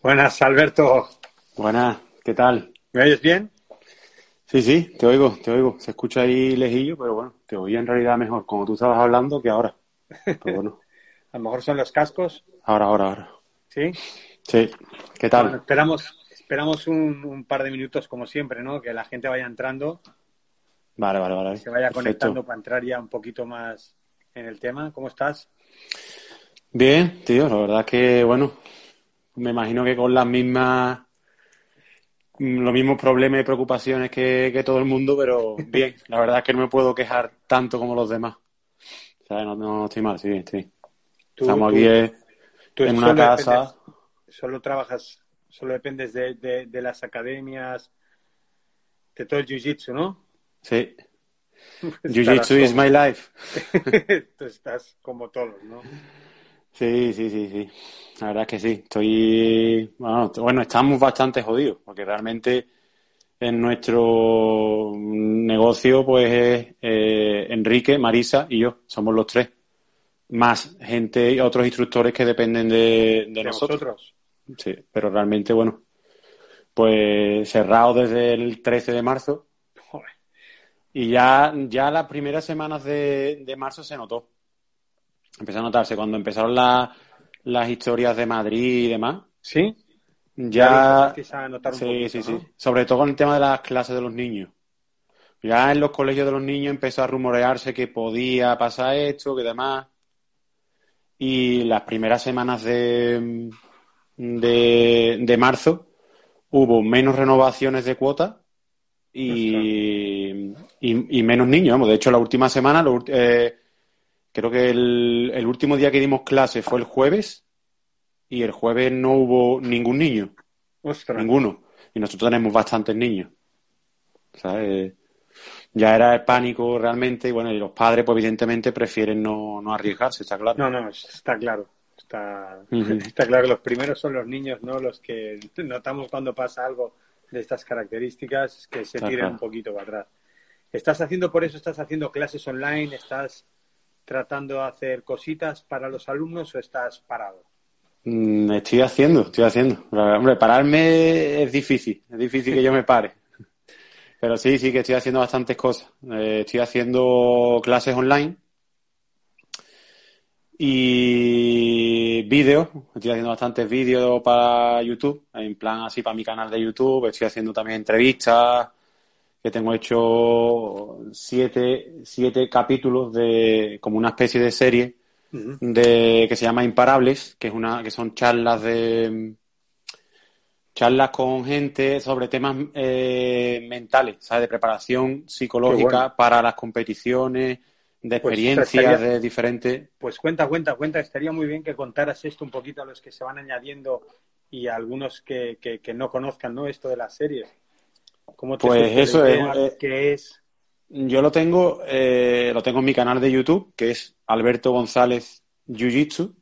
Buenas, Alberto. Buenas, ¿qué tal? ¿Me oyes bien? Sí, sí, te oigo, te oigo. Se escucha ahí lejillo, pero bueno, te oía en realidad mejor como tú estabas hablando que ahora. Pero bueno. A lo mejor son los cascos. Ahora, ahora, ahora. ¿Sí? Sí. ¿Qué tal? Bueno, esperamos esperamos un, un, par de minutos, como siempre, ¿no? Que la gente vaya entrando. Vale, vale, vale. Se vaya Perfecto. conectando para entrar ya un poquito más en el tema. ¿Cómo estás? Bien, tío, la verdad que, bueno, me imagino que con las mismas, los mismos problemas y preocupaciones que, que todo el mundo, pero bien, la verdad es que no me puedo quejar tanto como los demás. O sea, no, no estoy mal, sí, sí. Tú- Estamos aquí eh, tú en una casa. dependes- solo trabajas, solo dependes de, de- de las academias, de todo el jiu-jitsu, ¿no? Sí. Jiu-Jitsu is como- my life. Tú estás como todos, ¿no? Sí, sí, sí, sí. La verdad es que sí. Estoy, bueno, estamos bastante jodidos, porque realmente en nuestro negocio, pues es eh, Enrique, Marisa y yo, somos los tres. Más gente y otros instructores que dependen de, de De nosotros. Sí, pero realmente, bueno, pues cerrado desde el 13 de marzo Joder. y ya, ya las primeras semanas de, de marzo se notó. Empezó a notarse cuando empezaron la- las historias de Madrid y demás. ¿Sí? Ya, empezasteis a notar un sí, poquito, sí, sí. ¿no? Sobre todo con el tema de las clases de los niños. Ya en los colegios de los niños empezó a rumorearse que podía pasar esto, que demás. Y las primeras semanas de, de, de marzo hubo menos renovaciones de cuotas y, y, y menos niños. De hecho, la última semana, lo eh, creo que el, el último día que dimos clase fue el jueves y el jueves no hubo ningún niño. Ostras. Ninguno. Y nosotros tenemos bastantes niños. ¿Sabes? Ya era el pánico realmente. Y bueno, y los padres, pues evidentemente prefieren no, no arriesgarse, está claro. No, no, está claro. Está, claro que los primeros son los niños, ¿no? Los que notamos cuando pasa algo de estas características que se tiran un poquito para atrás. ¿Estás haciendo por eso, estás haciendo clases online? ¿Estás tratando de hacer cositas para los alumnos o estás parado? Mm, Estoy haciendo, estoy haciendo. Hombre, pararme es difícil. Es difícil que yo me pare. Pero sí, sí que estoy haciendo bastantes cosas. Eh, estoy haciendo clases online y vídeos. Estoy haciendo bastantes vídeos para YouTube, en plan así para mi canal de YouTube. Estoy haciendo también entrevistas, que tengo hecho siete, siete capítulos de como una especie de serie de que se llama Imparables, que es una que son charlas de charlas con gente sobre temas eh, mentales, ¿sabes? De preparación psicológica bueno. para las competiciones, de Pues, experiencias estaría- de diferentes. Pues cuenta, cuenta, cuenta. Estaría muy bien que contaras esto un poquito a los que se van añadiendo y a algunos que, que, que no conozcan, ¿no? Esto de las series. ¿Cómo te Pues eso es, eh, ¿Qué es? Yo lo tengo, eh, lo tengo en mi canal de YouTube, que es Alberto González Jiu Jitsu.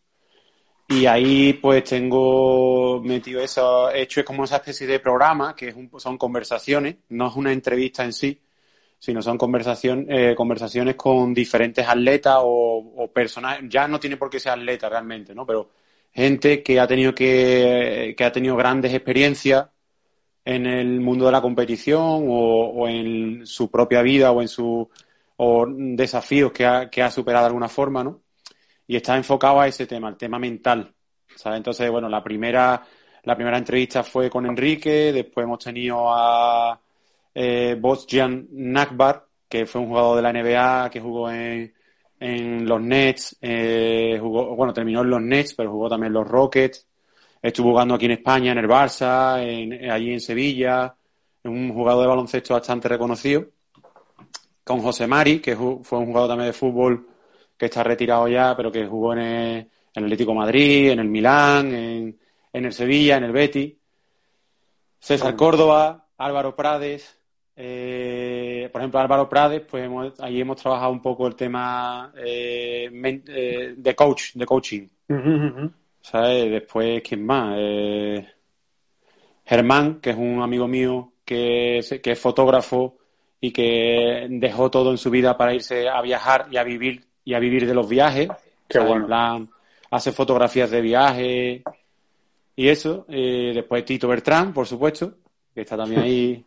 Y ahí pues tengo metido eso, he hecho como esa especie de programa, que es un- son conversaciones, no es una entrevista en sí, sino son conversación, eh, conversaciones con diferentes atletas o, o personajes, ya no tiene por qué ser atleta realmente, ¿no? Pero gente que ha tenido que, que ha tenido grandes experiencias en el mundo de la competición o, en su propia vida o en su o desafíos que ha, que ha superado de alguna forma, ¿no? Y está enfocado a ese tema, el tema mental, ¿sabes? Entonces, bueno, la primera, la primera entrevista fue con Enrique, después hemos tenido a eh, Bosjan Nakbar, que fue un jugador de la NBA que jugó en, en los Nets, eh, jugó, bueno, terminó en los Nets, pero jugó también en los Rockets, estuvo jugando aquí en España, en el Barça, en- allí en Sevilla, es un jugador de baloncesto bastante reconocido, con José Mari, que fue un jugador también de fútbol que está retirado ya, pero que jugó en el, en el Atlético de Madrid, en el Milán, en, en el Sevilla, en el Betis. César. Córdoba, Álvaro Prades. eh, por ejemplo, Álvaro Prades, pues hemos- ahí hemos trabajado un poco el tema eh, men- eh, de coach, de coaching. ¿Sabes? Después, ¿quién más? Eh, Germán, que es un amigo mío que es, que es fotógrafo y que dejó todo en su vida para irse a viajar y a vivir y a vivir de los viajes. Qué ¿sabes? bueno. En plan, hace fotografías de viaje. y eso. Eh, después Tito Bertrán, por supuesto, que está también ahí,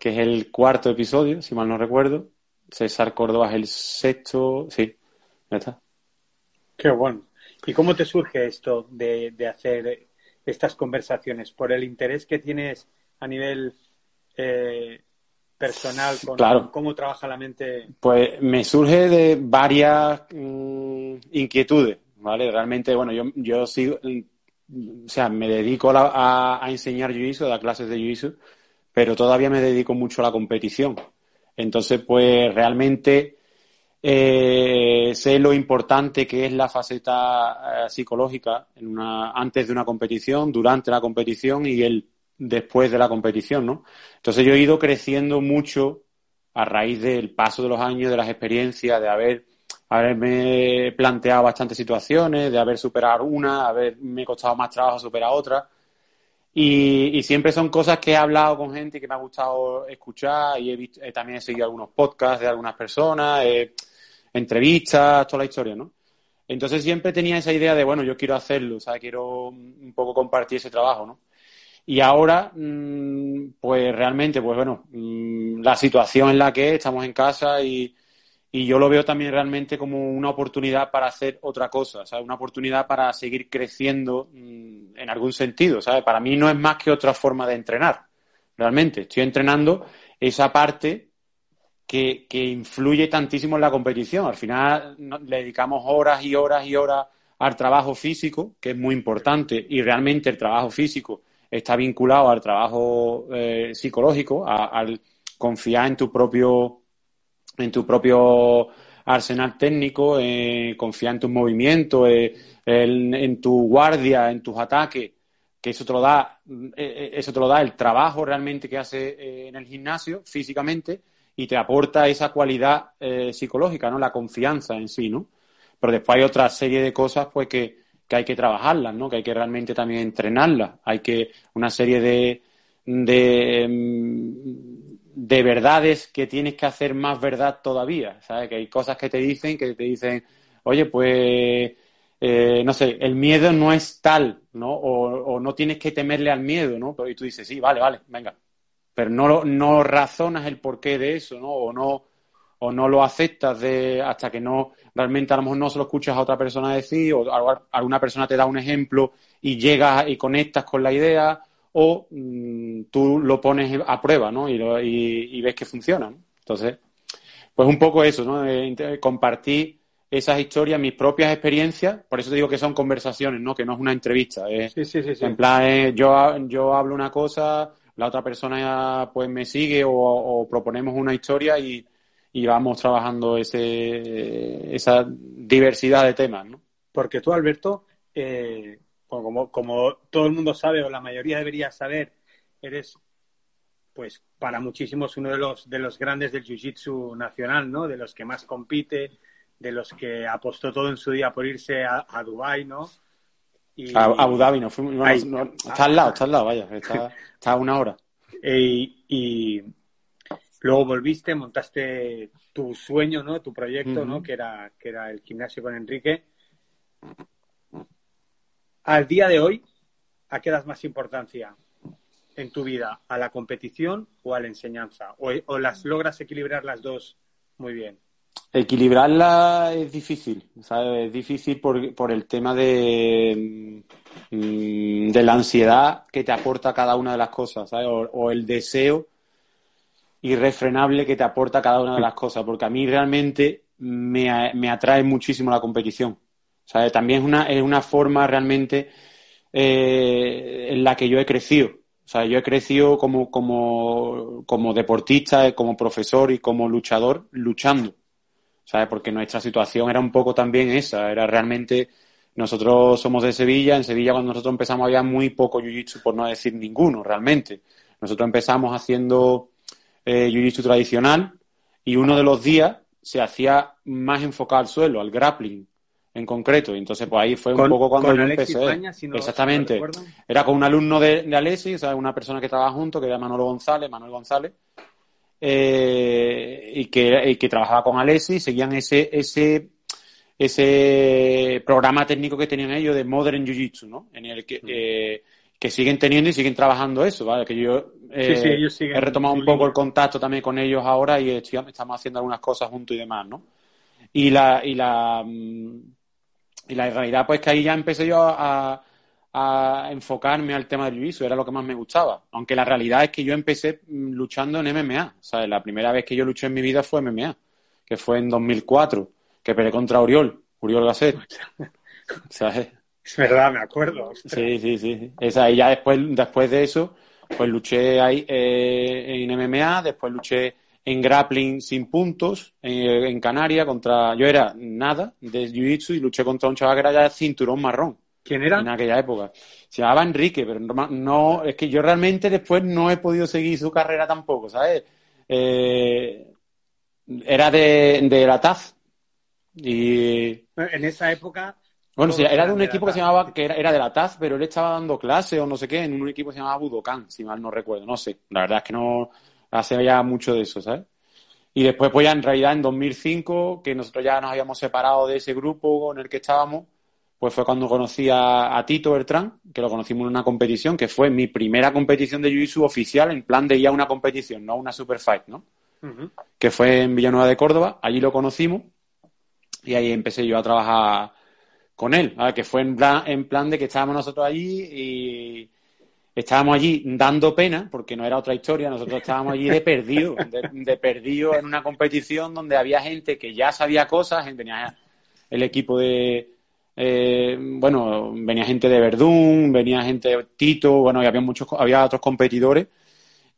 que es el cuarto episodio, si mal no recuerdo. César Córdoba es el sexto, sí, ya está. Qué bueno. ¿Y cómo te surge esto de, hacer estas conversaciones? ¿Por el interés que tienes a nivel eh, personal con, cómo trabaja la mente? Pues me surge de varias mm, inquietudes, ¿vale? Realmente, bueno, yo, yo sigo, o sea, me dedico a, enseñar Jiu-Jitsu, a dar clases de Jiu-Jitsu, pero todavía me dedico mucho a la competición. Entonces, pues realmente eh, sé lo importante que es la faceta eh, psicológica en una, antes de una competición, durante la competición y el después de la competición, ¿no? Entonces yo he ido creciendo mucho a raíz del paso de los años, de las experiencias, de haber haberme planteado bastantes situaciones, de haber superado una, haberme costado más trabajo superar otra. Y, siempre son cosas que he hablado con gente que me ha gustado escuchar y he visto, también he seguido algunos podcasts de algunas personas, entrevistas, toda la historia, ¿no? Entonces siempre tenía esa idea de, bueno, yo quiero hacerlo, o sea, quiero un poco compartir ese trabajo, ¿no? Y ahora, mm, pues realmente, pues bueno, mm, la situación en la que estamos en casa y, y yo lo veo también realmente como una oportunidad para hacer otra cosa, ¿sabes? Una oportunidad para seguir creciendo mm, en algún sentido, ¿sabes? Para mí no es más que otra forma de entrenar, realmente. Estoy entrenando esa parte que, influye tantísimo en la competición. Al final le dedicamos horas y horas y horas al trabajo físico, que es muy importante, y realmente el trabajo físico está vinculado al trabajo eh, psicológico, al confiar en tu propio en tu propio arsenal técnico, eh, confiar en tus movimientos, eh, en, tu guardia, en tus ataques, que eso te lo da, eh, eso te lo da el trabajo realmente que hace en el gimnasio físicamente y te aporta esa cualidad psicológica, ¿no? La confianza en sí, ¿no? Pero después hay otra serie de cosas, pues, que, que hay que trabajarlas, ¿no? Que hay que realmente también entrenarlas. Hay que, una serie de, de mm, de verdades que tienes que hacer más verdad todavía, ¿sabes? Que hay cosas que te dicen, que te dicen, oye, pues, eh, no sé, el miedo no es tal, ¿no? O, no tienes que temerle al miedo, ¿no? Y tú dices, sí, vale, vale, venga. Pero no, no razonas el porqué de eso, ¿no? O no, o no lo aceptas de, hasta que no, realmente a lo mejor no se lo escuchas a otra persona decir, o alguna persona te da un ejemplo y llegas y conectas con la idea, o mm, tú lo pones a prueba, ¿no? Y, ves que funciona, Entonces, pues un poco eso, ¿no? compartir esas historias, mis propias experiencias, por eso te digo que son conversaciones, ¿no? Que no es una entrevista. Sí, sí, sí, En plan, yo, yo hablo una cosa, la otra persona pues me sigue o, proponemos una historia y, vamos trabajando ese, esa diversidad de temas, ¿no? Porque tú, Alberto, eh, como, como todo el mundo sabe, o la mayoría debería saber, eres, pues, para muchísimos uno de los, de los grandes del Jiu-Jitsu nacional, ¿no? De los que más compite, de los que apostó todo en su día por irse a, a Dubái, ¿no? Y, a Abu Dhabi, no, está al lado, está al lado, vaya, está, a una hora. Y, y, luego volviste, montaste tu sueño, ¿no? Tu proyecto, ¿no? Que era, que era el gimnasio con Enrique al día de hoy, ¿a qué das más importancia en tu vida? ¿A la competición o a la enseñanza? ¿O, las logras equilibrar las dos muy bien? Equilibrarla es difícil, ¿sabes? Es difícil por, el tema de, mm, de la ansiedad que te aporta cada una de las cosas, ¿sabes? O, el deseo irrefrenable que te aporta cada una de las cosas, porque a mí realmente me, me atrae muchísimo la competición. O también es una, es una forma realmente eh, en la que yo he crecido. O sea, yo he crecido como, como, como deportista, como profesor y como luchador, luchando. ¿Sabes? Porque nuestra situación era un poco también esa. Era realmente. Nosotros somos de Sevilla. En Sevilla, cuando nosotros empezamos, había muy poco jiu-jitsu, por no decir ninguno, realmente. Nosotros empezamos haciendo eh, jiu-jitsu tradicional y uno de los días se hacía más enfocado al suelo, al grappling en concreto. Y entonces, pues ahí fue un poco cuando yo empecé. Exactamente. era con un alumno de, de Alessi, o sea, una persona que estaba junto, que era Manolo González, Manuel González, eh, y, que, y que trabajaba con Alessi, seguían ese, ese, ese programa técnico que tenían ellos de Modern Jiu-Jitsu, ¿no? En el que, eh, que siguen teniendo y siguen trabajando eso, ¿vale? Que yo eh, he retomado un poco el contacto también con ellos ahora y estamos haciendo algunas cosas juntos y demás, ¿no? Y la, y la, mm, y la realidad, pues que ahí ya empecé yo a, a enfocarme al tema del jiu era lo que más me gustaba. Aunque la realidad es que yo empecé mm, luchando en MMA. Sea, la primera vez que yo luché en mi vida fue MMA, que fue en 2004, que peleé contra Oriol, Oriol Gasset. ¿Sabes? Es verdad, me acuerdo. Sí, sí, sí. Esa, y ya después, después de eso, pues luché ahí eh, en MMA, después luché en grappling sin puntos en, en Canarias contra... Yo era nada de Jiu-Jitsu y luché contra un chaval que era ya cinturón marrón. ¿Quién era? En aquella época. Se llamaba Enrique, pero no, es que yo realmente después no he podido seguir su carrera tampoco, ¿sabes? Eh, era de, de la TAF. Y... En esa época... Bueno, sí, era de un equipo que se llamaba, que era, de la TAF, pero él estaba dando clase o no sé qué, en un equipo que se llamaba Budokan, si mal no recuerdo, no sé. La verdad es que no hace ya mucho de eso, ¿sabes? Y después, pues ya en realidad en 2005, que nosotros ya nos habíamos separado de ese grupo en el que estábamos, pues fue cuando conocí a, Tito Bertrán, que lo conocimos en una competición, que fue mi primera competición de Jiu-Jitsu oficial, en plan de ir a una competición, no una super fight, ¿no? Que fue en Villanueva de Córdoba, allí lo conocimos y ahí empecé yo a trabajar con él, que fue en plan, en plan de que estábamos nosotros allí y estábamos allí dando pena, porque no era otra historia, nosotros estábamos allí de perdido, de, de perdido en una competición donde había gente que ya sabía cosas, tenía el equipo de eh, bueno, venía gente de Verdún, venía gente de Tito, bueno, y había muchos, había otros competidores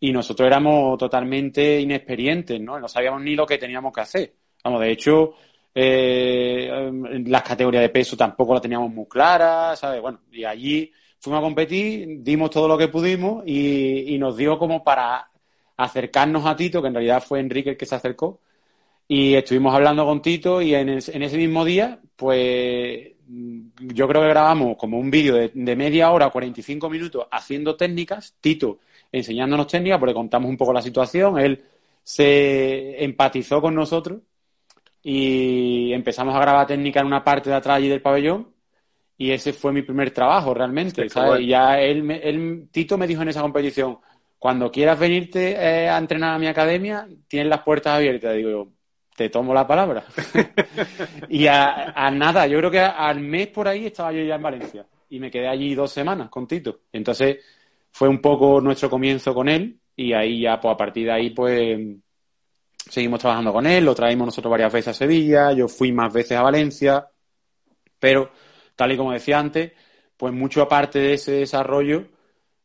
y nosotros éramos totalmente inexperientes, ¿no? No sabíamos ni lo que teníamos que hacer. Vamos, de hecho, eh, las categorías de peso tampoco las teníamos muy claras, ¿sabes? Bueno, y allí fuimos a competir, dimos todo lo que pudimos y, nos dio como para acercarnos a Tito, que en realidad fue Enrique el que se acercó, y estuvimos hablando con Tito y en, en ese mismo día, pues yo creo que grabamos como un vídeo de, media hora, 45 minutos, haciendo técnicas, Tito enseñándonos técnicas, porque contamos un poco la situación, él se empatizó con nosotros y empezamos a grabar técnica en una parte de atrás allí del pabellón. Y ese fue mi primer trabajo realmente, Y ya él, Tito me dijo en esa competición, cuando quieras venirte eh, a entrenar a mi academia, tienes las puertas abiertas. Digo yo, te tomo la palabra. y a, nada, yo creo que al mes por ahí estaba yo ya en Valencia. Y me quedé allí dos semanas con Tito. Entonces fue un poco nuestro comienzo con él. Y ahí ya, pues a partir de ahí, pues seguimos trabajando con él, lo traímos nosotros varias veces a Sevilla, yo fui más veces a Valencia, pero tal y como decía antes, pues mucho aparte de ese desarrollo,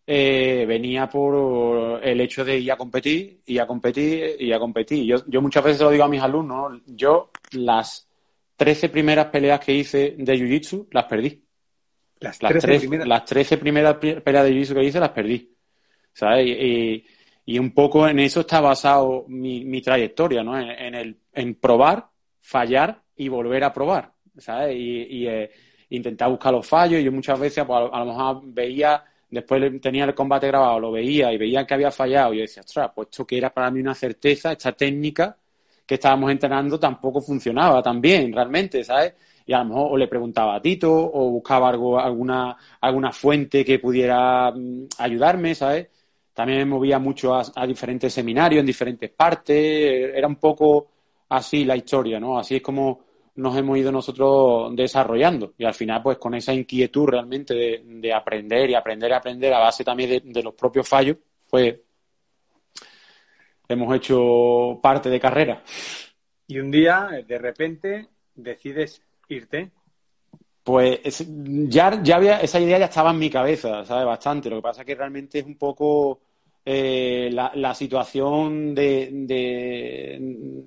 eh, venía por el hecho de ir a competir, y a competir, y a competir. Yo, yo muchas veces lo digo a mis alumnos, yo las 13 primeras peleas que hice de Jiu-Jitsu las perdí. Las, las, 13 primeras... las 13 primeras peleas de Jiu-Jitsu que hice las perdí. ¿Sabes? Y, y, un poco en eso está basado mi, mi trayectoria, ¿no? En, el, en probar, fallar y volver a probar, ¿sabes? Y, y eh, intentar buscar los fallos. Yo muchas veces pues, a lo mejor veía después tenía el combate grabado, lo veía y veía que había fallado y yo decía, ostras, pues esto que era para mí una certeza, esta técnica que estábamos entrenando tampoco funcionaba tan bien realmente, ¿sabes? Y a lo mejor o le preguntaba a Tito o buscaba algo, alguna, alguna fuente que pudiera mm, ayudarme, ¿sabes? También me movía mucho a, a, diferentes seminarios en diferentes partes, era un poco así la historia, ¿no? Así es como nos hemos ido nosotros desarrollando. Y al final, pues con esa inquietud realmente de, aprender y aprender y aprender a base también de, los propios fallos, pues hemos hecho parte de carrera. Y un día, de repente, decides irte. Pues ya, ya había, esa idea ya estaba en mi cabeza, ¿sabes? Bastante. Lo que pasa es que realmente es un poco eh, la, situación de,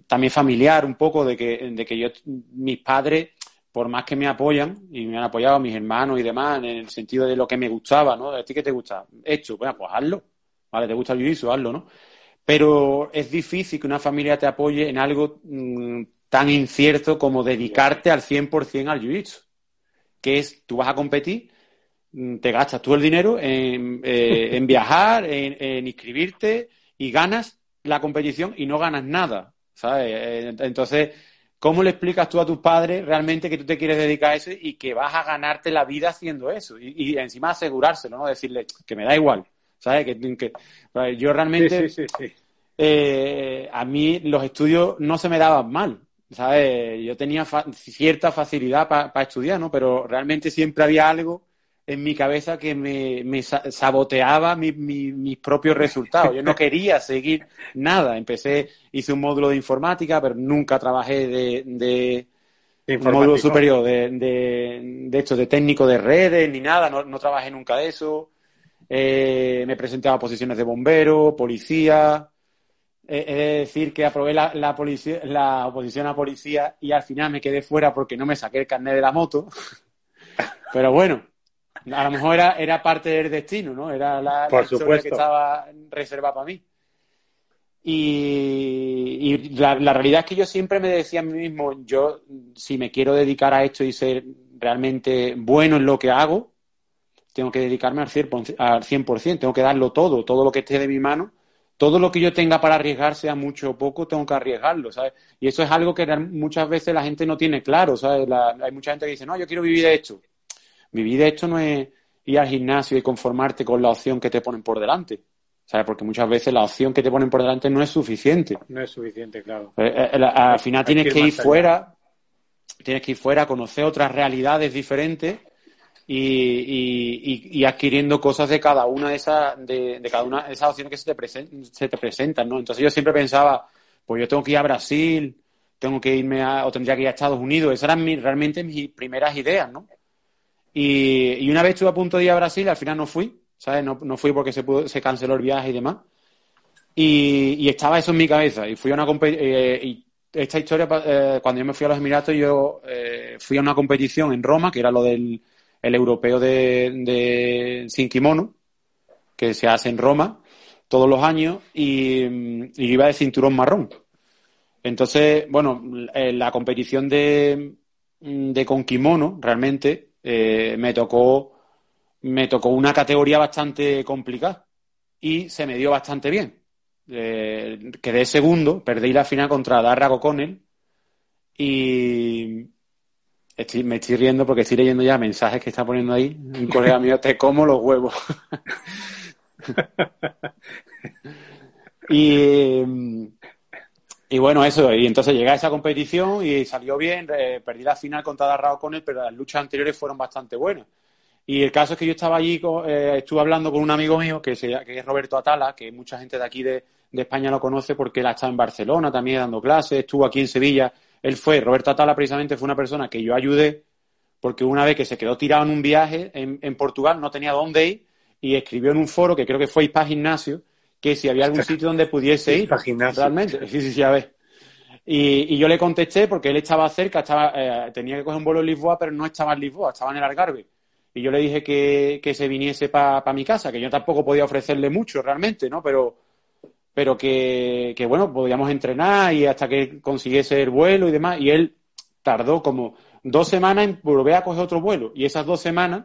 también familiar un poco de que, de que yo, mis padres, por más que me apoyan y me han apoyado mis hermanos y demás en el sentido de lo que me gustaba, ¿no? ¿A ti qué te gusta? Hecho, bueno, pues hazlo. Vale, te gusta el jiu hazlo, ¿no? Pero es difícil que una familia te apoye en algo mm, tan incierto como dedicarte al 100% al jiu Que es, tú vas a competir te gastas tú el dinero en, eh, viajar, en, inscribirte y ganas la competición y no ganas nada, ¿sabes? Eh, entonces, ¿cómo le explicas tú a tus padres realmente que tú te quieres dedicar a eso y que vas a ganarte la vida haciendo eso? Y, encima asegurárselo, ¿no? Decirle que me da igual, ¿sabes? Que, yo realmente, eh, a mí los estudios no se me daban mal, ¿sabes? Yo tenía cierta facilidad para estudiar, ¿no? Pero realmente siempre había algo en mi cabeza que me, saboteaba mis propios resultados. Yo no quería seguir nada. Empecé, hice un módulo de informática, pero nunca trabajé de, de, un módulo superior de, de, de, hecho, de técnico de redes ni nada. No, trabajé nunca de eso. Eh, me presenté a posiciones de bombero, policía. Eh, he de decir que aprobé la, la, policía, la oposición a policía y al final me quedé fuera porque no me saqué el carnet de la moto. Pero bueno, a lo mejor era, era parte del destino, ¿no? Era la, Por que estaba reservada para mí. Y, la, realidad es que yo siempre me decía a mí mismo, yo si me quiero dedicar a esto y ser realmente bueno en lo que hago, tengo que dedicarme al 100%, al 100%, tengo que darlo todo, todo lo que esté de mi mano, todo lo que yo tenga para arriesgar, sea mucho o poco, tengo que arriesgarlo, ¿sabes? Y eso es algo que muchas veces la gente no tiene claro, ¿sabes? hay mucha gente que dice, no, yo quiero vivir de esto. Vivir de esto no es ir al gimnasio y conformarte con la opción que te ponen por delante. ¿Sabes? Porque muchas veces la opción que te ponen por delante no es suficiente. No es suficiente, claro. Eh, eh, al final tienes que ir, fuera, tienes que ir fuera, conocer otras realidades diferentes y, y, adquiriendo cosas de cada una de esas, de, cada una de esas opciones que se te, se te presentan, ¿no? Entonces yo siempre pensaba, pues yo tengo que ir a Brasil, tengo que irme a, o tendría que ir a Estados Unidos. Esas eran realmente mis primeras ideas, ¿no? Y, una vez estuve a punto de ir a Brasil, al final no fui, ¿sabes? No, no fui porque se, pudo, se canceló el viaje y demás. Y, estaba eso en mi cabeza. Y fui a una eh, y esta historia, eh, cuando yo me fui a los Emiratos, yo eh, fui a una competición en Roma, que era lo del el europeo de, de sin kimono, que se hace en Roma todos los años, y, iba de cinturón marrón. Entonces, bueno, la competición de, de con kimono, realmente, eh, me tocó me tocó una categoría bastante complicada y se me dio bastante bien. Eh, quedé segundo, perdí la final contra Darra O'Connell y me estoy riendo porque estoy leyendo ya mensajes que está poniendo ahí. Un colega mío, te como los huevos. y, y bueno, eso, y entonces llegué a esa competición y salió bien, eh, perdí la final contra Darrao con él, pero las luchas anteriores fueron bastante buenas. Y el caso es que yo estaba allí, eh, estuve hablando con un amigo mío que, que, es Roberto Atala, que mucha gente de aquí de, España lo conoce porque él ha estado en Barcelona también dando clases, estuvo aquí en Sevilla. Él fue, Roberto Atala precisamente fue una persona que yo ayudé porque una vez que se quedó tirado en un viaje en, Portugal no tenía dónde ir y escribió en un foro que creo que fue Ispa Gimnasio que si había algún sitio donde pudiese ir. Realmente. Sí, sí, sí, a ver. Y, yo le contesté porque él estaba cerca, estaba, eh, tenía que coger un vuelo en Lisboa, pero no estaba en Lisboa, estaba en el Algarve. Y yo le dije que, que se viniese para mi casa, que yo tampoco podía ofrecerle mucho realmente, ¿no? Pero, pero que, que, bueno, podíamos entrenar y hasta que consiguiese el vuelo y demás. Y él tardó como dos semanas en volver a coger otro vuelo. Y esas dos semanas,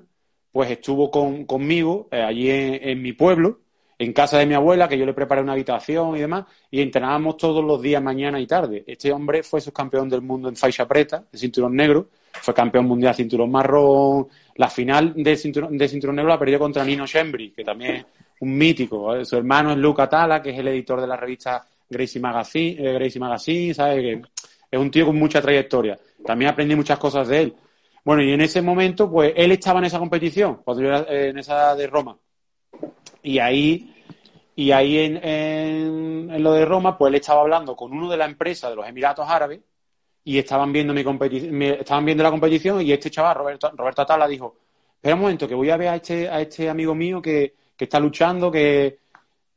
pues estuvo con, conmigo eh, allí en mi pueblo en casa de mi abuela, que yo le preparé una habitación y demás, y entrenábamos todos los días, mañana y tarde. Este hombre fue subcampeón del mundo en faixa preta, de cinturón negro, fue campeón mundial de cinturón marrón. La final de cinturón, de cinturón negro la perdió contra Nino Shembri, que también es un mítico. Su hermano es Luca Tala, que es el editor de la revista Gracie Magazine, eh, Gracie Magazine ¿sabes? Que es un tío con mucha trayectoria. También aprendí muchas cosas de él. Bueno, y en ese momento, pues él estaba en esa competición, cuando yo era eh, en esa de Roma. Y ahí, y ahí en, lo de Roma, pues él estaba hablando con uno de la empresa de los Emiratos Árabes y estaban viendo mi competición, estaban viendo la competición y este chaval, Roberto, Roberto Atala, dijo, espera un momento, que voy a ver a este, a este amigo mío que, está luchando, que,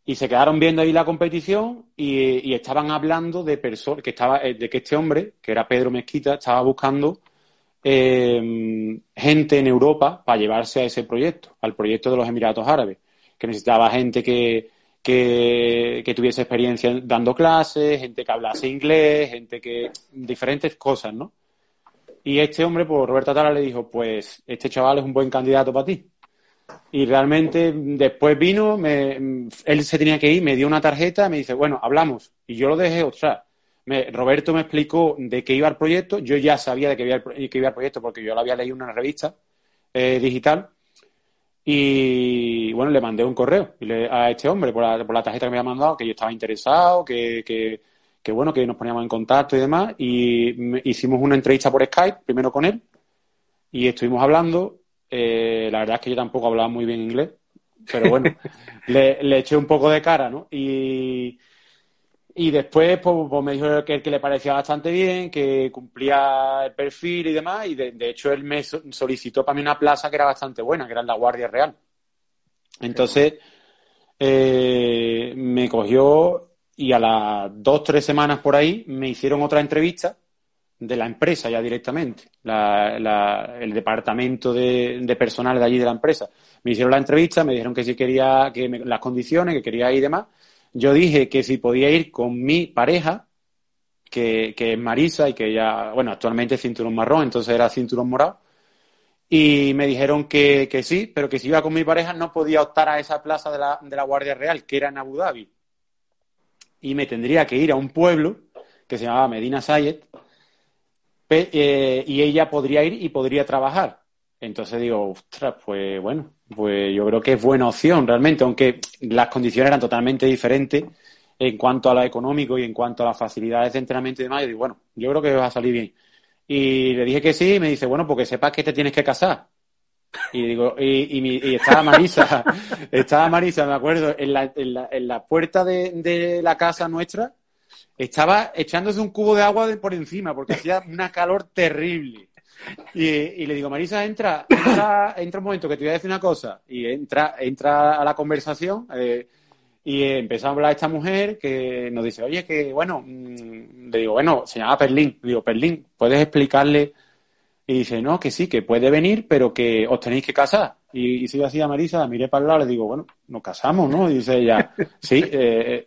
y se quedaron viendo ahí la competición y, y estaban hablando de personas que estaba eh, de que este hombre que era Pedro Mezquita estaba buscando eh, gente en Europa para llevarse a ese proyecto al proyecto de los Emiratos Árabes que necesitaba gente que, que, tuviese experiencia dando clases, gente que hablase inglés, gente que. diferentes cosas, ¿no? Y este hombre, pues Roberto Atala le dijo, pues este chaval es un buen candidato para ti. Y realmente después vino, me, él se tenía que ir, me dio una tarjeta, me dice, bueno, hablamos. Y yo lo dejé, o sea, Roberto me explicó de qué iba el proyecto, yo ya sabía de qué iba el, iba el proyecto porque yo lo había leído en una revista eh, digital y bueno, le mandé un correo a este hombre por la, por la, tarjeta que me había mandado, que yo estaba interesado, que, que, bueno, que nos poníamos en contacto y demás y hicimos una entrevista por Skype, primero con él y estuvimos hablando, eh, la verdad es que yo tampoco hablaba muy bien inglés, pero bueno, le, le eché un poco de cara, ¿no? Y y después pues, pues, me dijo que, que le parecía bastante bien, que cumplía el perfil y demás. Y de, hecho él me solicitó para mí una plaza que era bastante buena, que era en la Guardia Real. Entonces eh, me cogió y a las dos, tres semanas por ahí me hicieron otra entrevista de la empresa ya directamente, el departamento de, personal de allí de la empresa. Me hicieron la entrevista, me dijeron que si quería, que las condiciones, que quería ir y demás. Yo dije que si podía ir con mi pareja, que, es Marisa y que ya, bueno, actualmente es cinturón marrón, entonces era cinturón morado. Y me dijeron que, sí, pero que si iba con mi pareja no podía optar a esa plaza de la, Guardia Real, que era en Abu Dhabi. Y me tendría que ir a un pueblo que se llamaba Medina Sayed, eh, y ella podría ir y podría trabajar. Entonces digo, ostras, pues bueno, pues yo creo que es buena opción realmente, aunque las condiciones eran totalmente diferentes en cuanto a lo económico y en cuanto a las facilidades de entrenamiento y demás. Y digo, bueno, yo creo que va a salir bien. Y le dije que sí, y me dice, bueno, porque sepas que te tienes que casar. Y digo, y, estaba Marisa, estaba Marisa, me acuerdo, en la, en la, en la puerta de, de, la casa nuestra, estaba echándose un cubo de agua de por encima, porque hacía una calor terrible. Y, le digo, Marisa, entra, entra, entra un momento que te voy a decir una cosa. Y entra, entra a la conversación eh, y empezó a hablar esta mujer que nos dice, oye, que bueno, mm", le digo, bueno, se llama Perlín. Le digo, Perlín, ¿puedes explicarle? Y dice, no, que sí, que puede venir, pero que os tenéis que casar. Y, y así a Marisa, miré para el lado, le digo, bueno, nos casamos, ¿no? Y dice ella, sí, eh,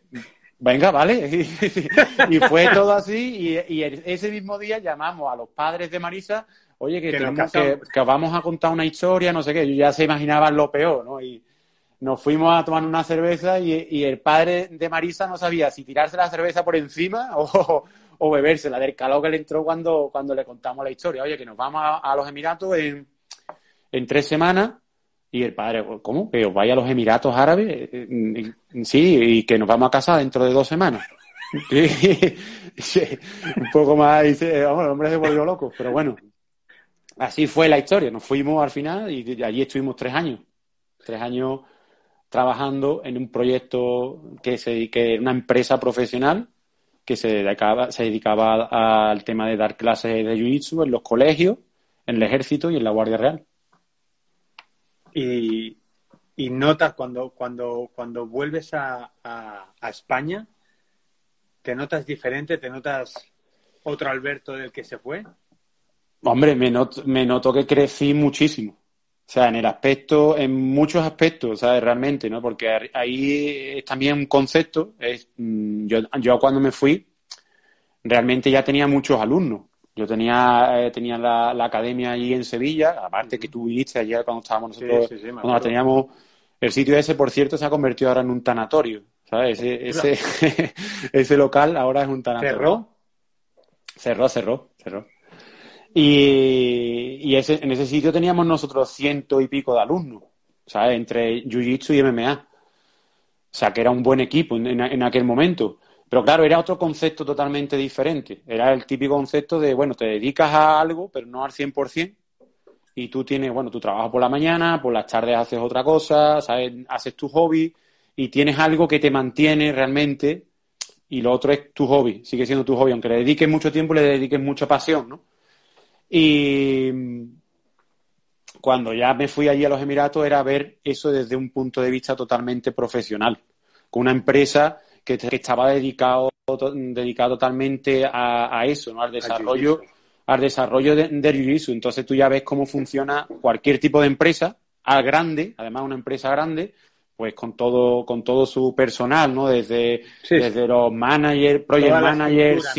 venga, vale. y fue todo así y, ese mismo día llamamos a los padres de Marisa, oye, que, que, vamos a contar una historia, no sé qué. Yo ya se imaginaban lo peor, ¿no? Y nos fuimos a tomar una cerveza y, el padre de Marisa no sabía si tirarse la cerveza por encima o, o bebérsela, del calor que le entró cuando, cuando le contamos la historia. Oye, que nos vamos a, los Emiratos en, en tres semanas y el padre, ¿cómo? Que os vaya a los Emiratos Árabes. Eh, sí, y que nos vamos a casar dentro de dos semanas. un poco más, dice, vamos, el hombre se volvió loco. Pero bueno, así fue la historia. Nos fuimos al final y allí estuvimos tres años. Tres años trabajando en un proyecto que se que una empresa profesional que se dedicaba, se dedicaba al tema de dar clases de jiu-jitsu en los colegios, en el ejército y en la Guardia Real. Y, notas cuando, cuando, cuando vuelves a, a, España, ¿te notas diferente? ¿Te notas otro Alberto del que se fue? Hombre, me noto, me noto que crecí muchísimo. O sea, en el aspecto, en muchos aspectos, ¿sabes? Realmente, ¿no? Porque ahí es también un concepto. Es, mm, yo, yo cuando me fui, realmente ya tenía muchos alumnos. Yo tenía, eh, tenía la, academia allí en Sevilla, aparte que tú viviste ayer cuando estábamos nosotros, cuando la teníamos, el sitio ese, por cierto, se ha convertido ahora en un tanatorio, ¿sabes? Ese, ese, local ahora es un tanatorio. ¿Cerró? Cerró, cerró, cerró. Y, ese, en ese sitio teníamos nosotros ciento y pico de alumnos, ¿sabes? Entre Jiu-Jitsu y MMA. O sea, que era un buen equipo en aquel momento. Pero claro, era otro concepto totalmente diferente. Era el típico concepto de, bueno, te dedicas a algo, pero no al 100%, y tú tienes, bueno, tu trabajo por la mañana, por las tardes haces otra cosa, ¿sabes? haces tu hobby, y tienes algo que te mantiene realmente, y lo otro es tu hobby, sigue siendo tu hobby, aunque le dediques mucho tiempo, le dediques mucha pasión, ¿no? Y cuando ya me fui allí a los Emiratos era ver eso desde un punto de vista totalmente profesional, con una empresa que, estaba dedicado, dedicado totalmente a, eso, ¿no? al desarrollo, al desarrollo de, de Entonces tú ya ves cómo funciona cualquier tipo de empresa, al grande, además una empresa grande, pues con todo, con todo su personal, ¿no? Desde, desde los managers, project managers,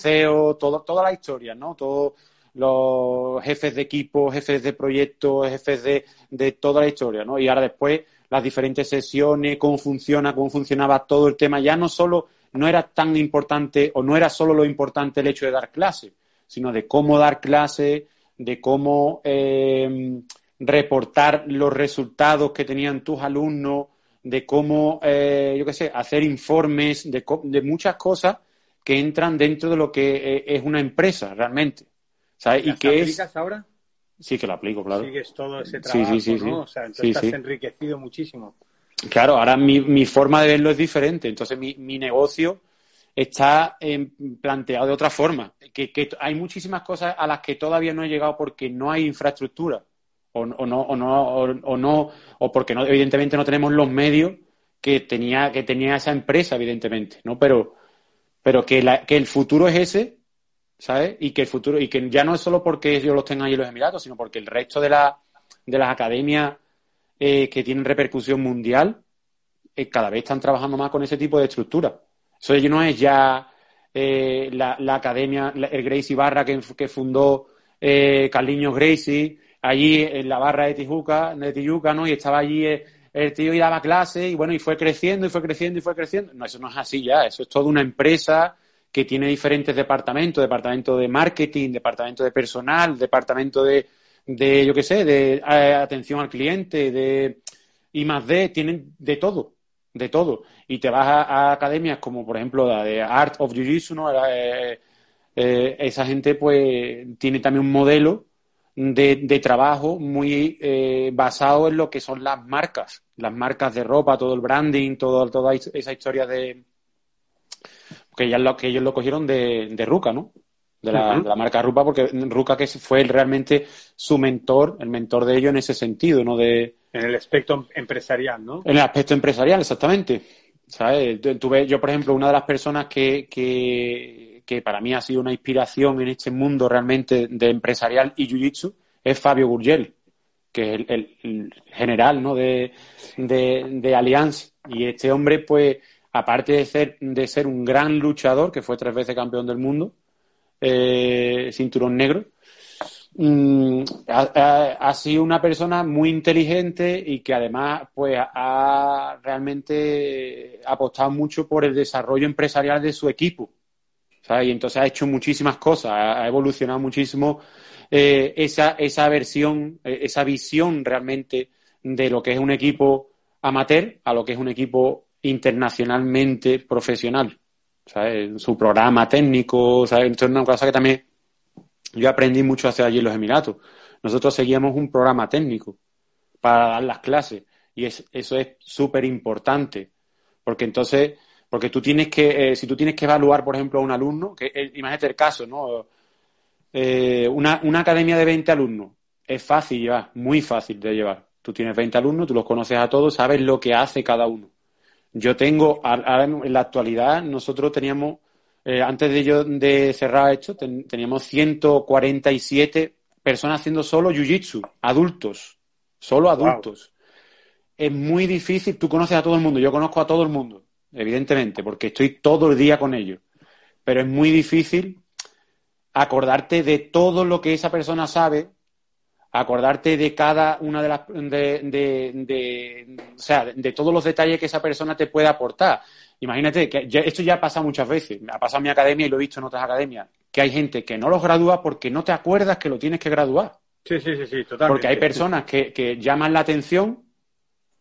CEO, todo, toda la historia, ¿no? Todos los jefes de equipo, jefes de proyectos, jefes de, de toda la historia, ¿no? Y ahora después las diferentes sesiones, cómo funciona, cómo funcionaba todo el tema, ya no solo no era tan importante o no era solo lo importante el hecho de dar clase, sino de cómo dar clase, de cómo eh, reportar los resultados que tenían tus alumnos, de cómo, eh, yo qué sé, hacer informes, de, de, muchas cosas que entran dentro de lo que eh, es una empresa realmente. ¿Sabes? ¿Y que aplicas ahora? Sí, que lo aplico, claro. Sigues todo ese trabajo, sí, sí, sí, ¿no? O sea, entonces estás enriquecido muchísimo. Claro, ahora mi, mi, forma de verlo es diferente. Entonces mi, mi negocio está planteado de otra forma. Que, que, hay muchísimas cosas a las que todavía no he llegado porque no hay infraestructura o, o no o no o, no o porque no evidentemente no tenemos los medios que tenía que tenía esa empresa evidentemente, ¿no? Pero pero que, la, que el futuro es ese ¿sabes? Y que el futuro, y que ya no es solo porque ellos los tengan ahí en los Emiratos, sino porque el resto de, la, de las academias eh, que tienen repercusión mundial eh, cada vez están trabajando más con ese tipo de estructura. Eso no es ya eh, la, la, academia, el Gracie Barra que, que fundó eh, Carliños Gracie, allí en la barra de Tijuca, de Tijuca, ¿no? Y estaba allí el tío y daba clase y bueno, y fue creciendo y fue creciendo y fue creciendo. No, eso no es así ya, eso es toda una empresa que tiene diferentes departamentos, departamento de marketing, departamento de personal, departamento de, de yo qué sé, de eh, atención al cliente, de I más D, tienen de todo, de todo. Y te vas a, academias como, por ejemplo, la de Art of Jiu-Jitsu, ¿no? Eh, eh, esa gente, pues, tiene también un modelo de, de trabajo muy basado en lo que son las marcas, las marcas de ropa, todo el branding, todo, toda esa historia de, que, ya lo, que ellos lo cogieron de, de Ruca, ¿no? De la, marca Ruca, porque Ruca que fue realmente su mentor, el mentor de ellos en ese sentido, ¿no? De, en el aspecto empresarial, ¿no? En el aspecto empresarial, exactamente. ¿Sabes? Tuve, yo, por ejemplo, una de las personas que, que, que, para mí ha sido una inspiración en este mundo realmente de empresarial y jiu-jitsu es Fabio Gurgel, que es el, el, general ¿no? de, de, de Allianz. Y este hombre, pues, aparte de ser, de ser un gran luchador, que fue tres veces campeón del mundo, eh, cinturón negro, mm, ha, sido una persona muy inteligente y que además pues ha realmente apostado mucho por el desarrollo empresarial de su equipo. Y entonces ha hecho muchísimas cosas, ha, evolucionado muchísimo eh, esa, esa versión, eh, esa visión realmente de lo que es un equipo amateur a lo que es un equipo internacionalmente profesional. ¿sabes? Su programa técnico, ¿sabes? Entonces, una cosa que también yo aprendí mucho hace allí en los Emiratos. Nosotros seguíamos un programa técnico para dar las clases y es, eso es súper importante porque entonces, porque tú tienes que, eh, si tú tienes que evaluar, por ejemplo, a un alumno, que eh, imagínate el caso, ¿no? Eh, una, una academia de 20 alumnos es fácil llevar, muy fácil de llevar. Tú tienes 20 alumnos, tú los conoces a todos, sabes lo que hace cada uno. Yo tengo, ahora en la actualidad, nosotros teníamos, eh, antes de yo de cerrar esto, teníamos 147 personas haciendo solo jiu-jitsu, adultos, solo adultos. Es muy difícil, tú conoces a todo el mundo, yo conozco a todo el mundo, evidentemente, porque estoy todo el día con ellos. Pero es muy difícil acordarte de todo lo que esa persona sabe acordarte de cada una de las de, de, o sea, de, todos los detalles que esa persona te puede aportar. Imagínate que esto ya pasa muchas veces, ha pasado en mi academia y lo he visto en otras academias, que hay gente que no los gradúa porque no te acuerdas que lo tienes que graduar. Sí, sí, sí, sí, totalmente. Porque hay personas que, que llaman la atención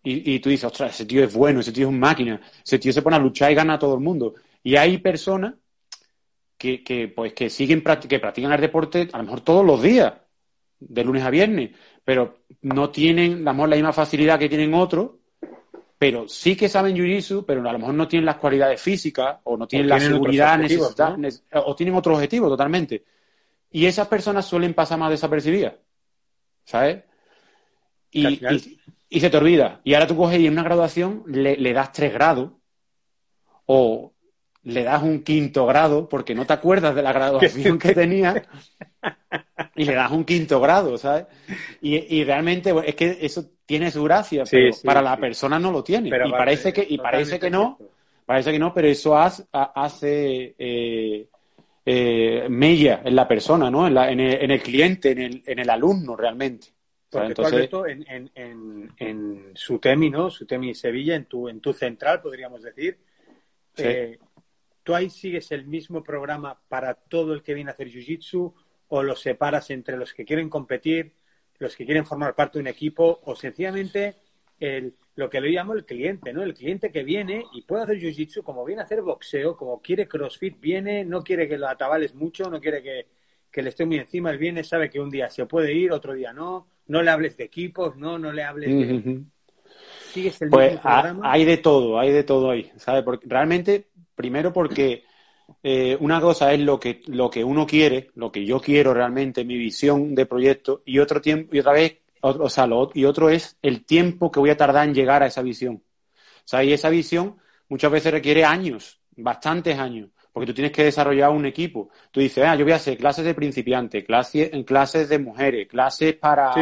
y, y, tú dices, ostras, ese tío es bueno, ese tío es un máquina, ese tío se pone a luchar y gana a todo el mundo. Y hay personas que, que pues que siguen que practican el deporte a lo mejor todos los días de lunes a viernes, pero no tienen a lo mejor la misma facilidad que tienen otros, pero sí que saben jiu pero a lo mejor no tienen las cualidades físicas o no tienen, la seguridad necesitada, o tienen otro objetivo totalmente. Y esas personas suelen pasar más desapercibidas, ¿sabes? Y, y, se te olvida. Y ahora tú coges y en una graduación le, le das tres grados o le das un quinto grado porque no te acuerdas de la graduación que tenía y le das un quinto grado, ¿sabes? Y, realmente es que eso tiene su gracia, pero para la persona no lo tiene. y parece que, y parece que no, parece que no, pero eso hace, hace eh, eh, mella en la persona, ¿no? En, el, cliente, en el, en el alumno realmente. Porque Entonces, en, en, en, en temi, ¿no? Sutemi Sevilla, en tu, en tu central, podríamos decir, eh, ¿tú ahí sigues el mismo programa para todo el que viene a hacer Jiu-Jitsu o los separas entre los que quieren competir, los que quieren formar parte de un equipo o sencillamente el, lo que le llamo el cliente, ¿no? El cliente que viene y puede hacer jiu-jitsu como viene a hacer boxeo, como quiere crossfit, viene, no quiere que lo atabales mucho, no quiere que, le esté muy encima, él viene, sabe que un día se puede ir, otro día no, no le hables de equipos, no, no le hables de... ¿Sigues el pues hay de todo, hay de todo ahí, ¿sabes? Porque realmente, primero porque eh, una cosa es lo que, lo que uno quiere, lo que yo quiero realmente, mi visión de proyecto, y otro tiempo, y otra vez o sea, y otro es el tiempo que voy a tardar en llegar a esa visión. O sea, y esa visión muchas veces requiere años, bastantes años, porque tú tienes que desarrollar un equipo. Tú dices, ah, yo voy a hacer clases de principiantes, clases, clases de mujeres, clases para,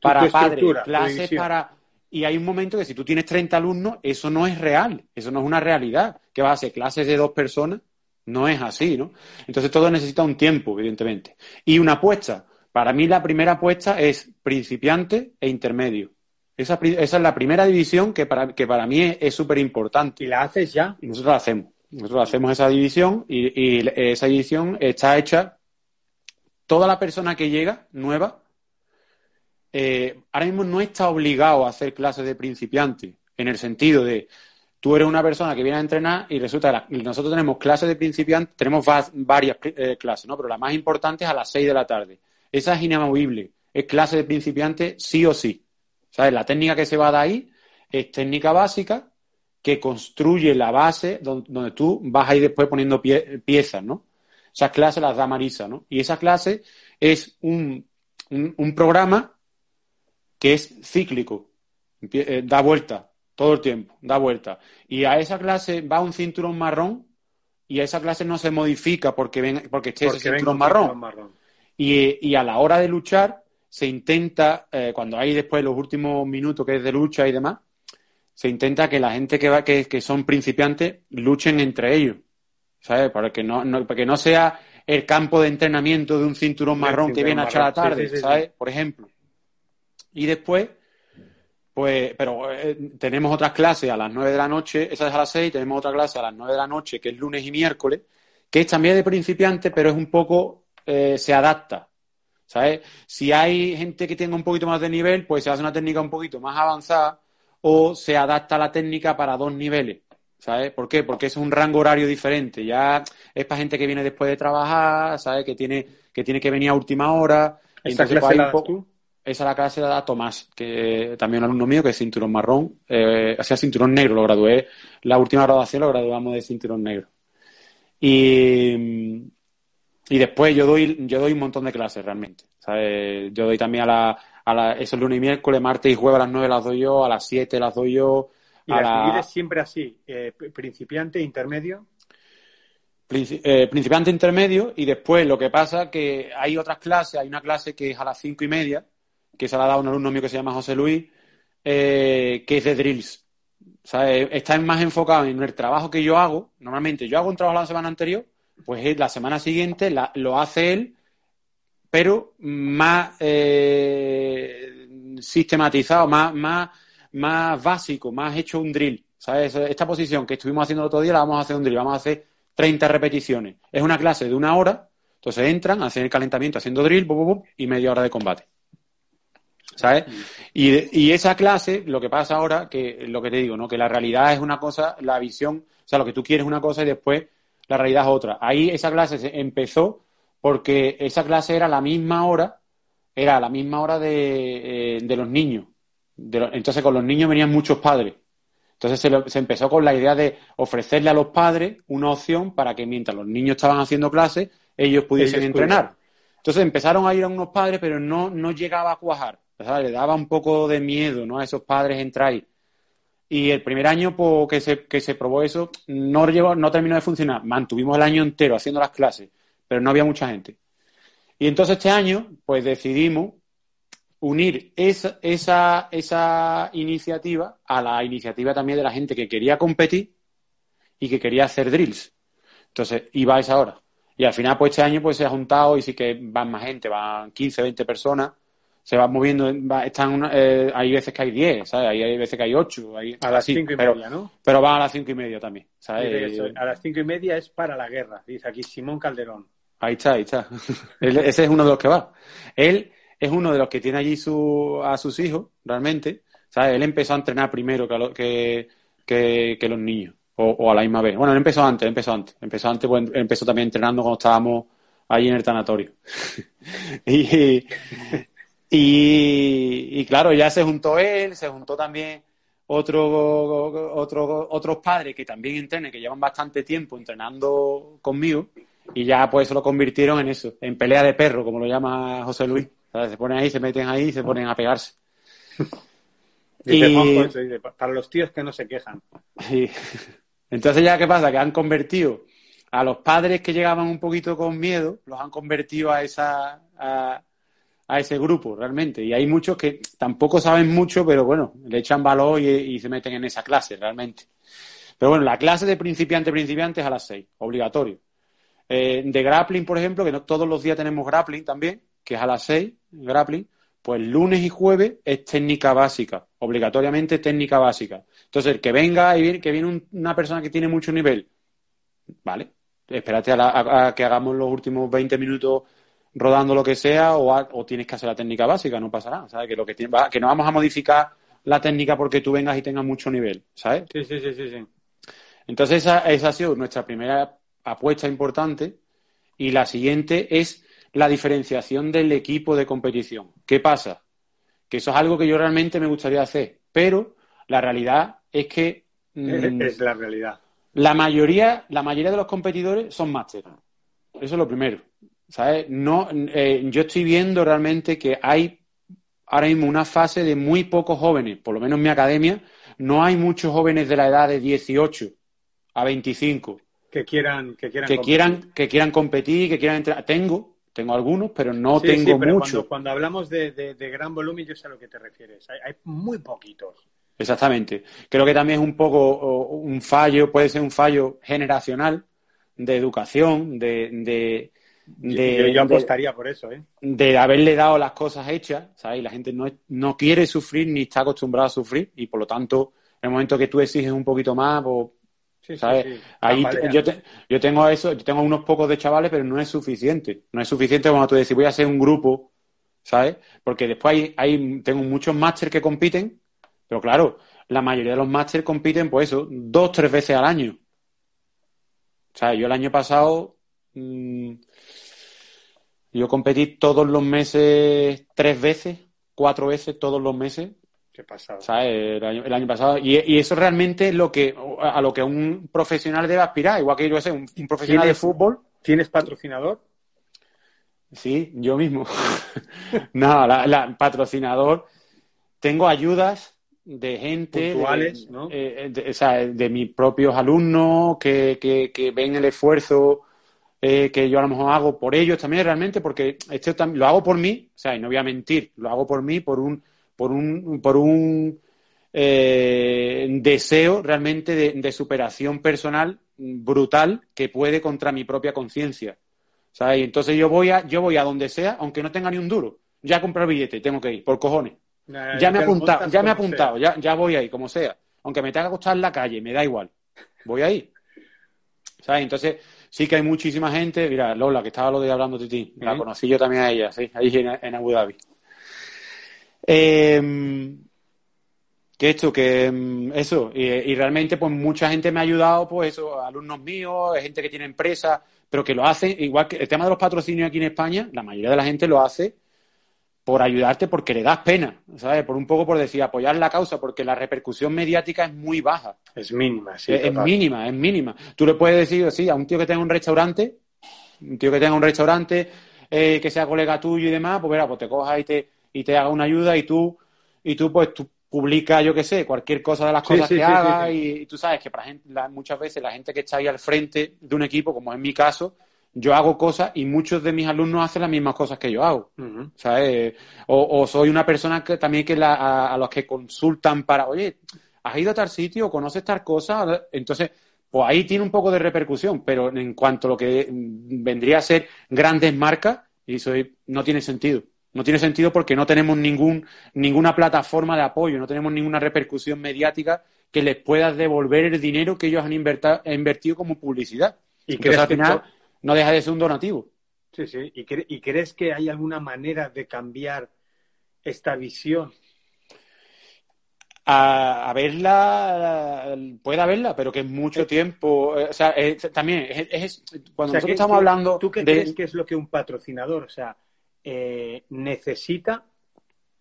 para padres, clases para... Y hay un momento que si tú tienes 30 alumnos, eso no es real, eso no es una realidad. Que vas a hacer clases de dos personas, no es así, ¿no? Entonces todo necesita un tiempo, evidentemente. Y una apuesta. Para mí la primera apuesta es principiante e intermedio. Esa, es la primera división que para, que para mí es súper importante. ¿Y la haces ya? Y nosotros la hacemos. Nosotros hacemos esa división y, esa división está hecha. Toda la persona que llega, nueva, eh, ahora mismo no está obligado a hacer clases de principiante, en el sentido de tú eres una persona que viene a entrenar y resulta que nosotros tenemos clases de principiante, tenemos varias eh, clases, ¿no? Pero la más importante es a las 6 de la tarde. Esa es inamovible. Es clase de principiante sí o sí. ¿Sabes? La técnica que se va dar ahí es técnica básica que construye la base donde, tú vas a ir después poniendo piezas, ¿no? Esas clases las da Marisa, ¿no? Y esa clase es un, programa que es cíclico, eh, da vuelta todo el tiempo, da vuelta. Y a esa clase va un cinturón marrón y a esa clase no se modifica porque, ven, porque esté ese cinturón marrón. Y, a la hora de luchar, se intenta, eh, cuando hay después los últimos minutos que es de lucha y demás, se intenta que la gente que, va, que, son principiantes luchen entre ellos, ¿sabes? Para que no, para que no sea el campo de entrenamiento de un cinturón marrón que viene a echar la tarde, ¿sabes? Por ejemplo. Y después, pues, pero eh, tenemos otras clases a las nueve de la noche, esa es a las seis, tenemos otra clase a las nueve de la noche, que es lunes y miércoles, que es también de principiantes, pero es un poco eh, se adapta. ¿Sabes? Si hay gente que tenga un poquito más de nivel, pues se hace una técnica un poquito más avanzada o se adapta la técnica para dos niveles. ¿Sabes? ¿Por qué? Porque es un rango horario diferente. Ya es para gente que viene después de trabajar, ¿sabes? Que tiene que, tiene que venir a última hora. ¿Esa clase la tú? Esa la clase la da Tomás, que también un alumno mío que es cinturón marrón, eh, o sea, cinturón negro, lo gradué. La última graduación lo graduamos de cinturón negro. Y, y después yo doy, yo doy un montón de clases realmente. ¿sabes? Yo doy también a la, a la, eso lunes y miércoles, martes y jueves a las 9 las doy yo, a las 7 las doy yo. ¿Y a la... siempre así? Eh, ¿Principiante, intermedio? Eh, principiante, intermedio, y después lo que pasa que hay otras clases, hay una clase que es a las 5 y media, que se la ha dado un alumno mío que se llama José Luis, eh, que es de drills. ¿sabes? Está más enfocado en el trabajo que yo hago. Normalmente yo hago un trabajo la semana anterior pues la semana siguiente lo hace él, pero más eh, sistematizado, más, más, más básico, más hecho un drill. ¿Sabes? Esta posición que estuvimos haciendo el otro día la vamos a hacer un drill, vamos a hacer 30 repeticiones. Es una clase de una hora, entonces entran, hacen el calentamiento haciendo drill, y media hora de combate. ¿Sabes? Y, y, esa clase, lo que pasa ahora, que lo que te digo, ¿no? Que la realidad es una cosa, la visión, o sea, lo que tú quieres es una cosa y después la realidad es otra. Ahí esa clase empezó porque esa clase era la misma hora, era la misma hora de, eh, los niños. entonces con los niños venían muchos padres. Entonces se, empezó con la idea de ofrecerle a los padres una opción para que mientras los niños estaban haciendo clases, ellos pudiesen entrenar. Entonces empezaron a ir a unos padres, pero no, no llegaba a cuajar. Le daba un poco de miedo ¿no? a esos padres entrar. Y el primer año que, se, que se probó eso no, no terminó de funcionar. Mantuvimos el año entero haciendo las clases, pero no había mucha gente. Y entonces este año, pues decidimos unir esa, esa, esa iniciativa a la iniciativa también de la gente que quería competir y que quería hacer drills. Entonces, iba a esa hora. Y al final, pues este año pues se ha juntado y sí que van más gente, van 15, 20 personas se va moviendo, están eh, hay veces que hay 10, ¿sabes? Hay, veces que hay 8. Hay, a las 5 y media, ¿no? Pero van a las 5 y media también, ¿sabes? a las 5 y media es para la guerra, dice aquí Simón Calderón. Ahí está, ahí está. ese es uno de los que va. Él es uno de los que tiene allí su, a sus hijos, realmente. ¿sabes? Él empezó a entrenar primero que, que, que, los niños, o, a la misma vez. Bueno, él empezó antes, empezó antes. Empezó antes, pues, empezó también entrenando cuando estábamos allí en el tanatorio. y, y, claro, ya se juntó él, se juntó también otro, otro, otros padres que también entrenan, que llevan bastante tiempo entrenando conmigo, y ya pues lo convirtieron en eso, en pelea de perro, como lo llama José Luis. Se ponen ahí, se meten ahí y se ponen a pegarse. y... para los tíos que no se quejan. Entonces ya qué pasa, que han convertido a los padres que llegaban un poquito con miedo, los han convertido a esa a ese grupo realmente. Y hay muchos que tampoco saben mucho, pero bueno, le echan valor y, se meten en esa clase realmente. Pero bueno, la clase de principiante principiante es a las seis, obligatorio. Eh, de grappling, por ejemplo, que no todos los días tenemos grappling también, que es a las seis, grappling, pues lunes y jueves es técnica básica, obligatoriamente técnica básica. Entonces, el que venga y que viene una persona que tiene mucho nivel, ¿vale? Espérate a, a que hagamos los últimos 20 minutos rodando lo que sea o, tienes que hacer la técnica básica, no pasa nada, ¿sabes? Que, lo que, que no vamos a modificar la técnica porque tú vengas y tengas mucho nivel, ¿sabes? Sí, sí, sí, sí. sí. Entonces esa, esa ha sido nuestra primera apuesta importante y la siguiente es la diferenciación del equipo de competición. ¿Qué pasa? Que eso es algo que yo realmente me gustaría hacer, pero la realidad es que... Mm, es la realidad. La mayoría, la mayoría de los competidores son máster. Eso es lo primero. ¿Sabes? No, eh, yo estoy viendo realmente que hay ahora mismo una fase de muy pocos jóvenes, por lo menos en mi academia, no hay muchos jóvenes de la edad de 18 a 25 que quieran que quieran que quieran que quieran competir, que quieran entrar. Tengo, tengo algunos, pero no tengo muchos. Cuando, hablamos de, gran volumen, yo sé a lo que te refieres. Hay, muy poquitos. Exactamente. Creo que también es un poco un fallo, puede ser un fallo generacional de educación, de, de, yo, apostaría por eso, ¿eh? De haberle dado las cosas hechas, ¿sabes? Y la gente no, no quiere sufrir ni está acostumbrada a sufrir y por lo tanto, en el momento que tú exiges un poquito más, pues, ¿sabes? Ahí yo, yo tengo eso, yo tengo unos pocos de chavales, pero no es suficiente. No es suficiente cuando tú decís, voy a hacer un grupo, ¿sabes? Porque después hay, tengo muchos máster que compiten, pero claro, la mayoría de los máster compiten, pues eso, dos, tres veces al año. O sea, yo el año pasado mm, yo competí todos los meses, tres veces, cuatro veces todos los meses. Qué pasado. El, año, pasado. Y, eso realmente es lo que, a lo que un profesional debe aspirar. Igual que yo sé, un, profesional de fútbol. ¿Tienes patrocinador? Sí, yo mismo. no, la, patrocinador. Tengo ayudas de gente. Puntuales, ¿no? Eh, de, o sea, de mis propios alumnos que, que, que ven el esfuerzo eh, que yo a lo mejor hago por ellos también realmente, porque este, lo hago por mí, o sea, y no voy a mentir, lo hago por mí, por un, por un, por un eh, deseo realmente de, superación personal brutal que puede contra mi propia conciencia. Y entonces yo voy a, yo voy a donde sea, aunque no tenga ni un duro. Ya compré el billete, tengo que ir, por cojones. ya me he apuntado, ya me he apuntado, ya, ya voy ahí, como sea. Aunque me tenga que acostar en la calle, me da igual. Voy ahí. ¿Sabes? Entonces, sí que hay muchísima gente. Mira, Lola, que estaba lo de hablando de ti, la conocí yo también a ella, sí, ahí en, Abu Dhabi. Eh, que esto, que em, eso, y, realmente pues mucha gente me ha ayudado, pues eso, alumnos míos, gente que tiene empresas, pero que lo hace, igual que el tema de los patrocinios aquí en España, la mayoría de la gente lo hace por ayudarte porque le das pena, ¿sabes? Por un poco por decir, apoyar la causa, porque la repercusión mediática es muy baja. Es mínima, sí. Es, mínima, es mínima. Tú le puedes decir, sí, a un tío que tenga un restaurante, un tío que tenga un restaurante, eh, que sea colega tuyo y demás, pues verá, pues te coja y te, y te haga una ayuda y tú, y tú pues tú publicas, yo qué sé, cualquier cosa de las cosas que haga y, tú sabes que para gente, muchas veces la gente que está ahí al frente de un equipo, como es mi caso, yo hago cosas y muchos de mis alumnos hacen las mismas cosas que yo hago. ¿sabes? O, soy una persona que también que a, los que consultan para, oye, ¿has ido a tal sitio? ¿Conoces tal cosa? Entonces, pues ahí tiene un poco de repercusión, pero en cuanto a lo que vendría a ser grandes marcas, y eso no tiene sentido. No tiene sentido porque no tenemos ningún, ninguna plataforma de apoyo, no tenemos ninguna repercusión mediática que les pueda devolver el dinero que ellos han invertido como publicidad. Y que al final no deja de ser un donativo. Sí, sí. ¿Y, ¿Y crees que hay alguna manera de cambiar esta visión a, verla, puede haberla, pero que es mucho tiempo. Eh, o sea, también es, cuando nosotros estamos hablando. ¿Tú qué crees que es lo que un patrocinador, o sea, eh, necesita?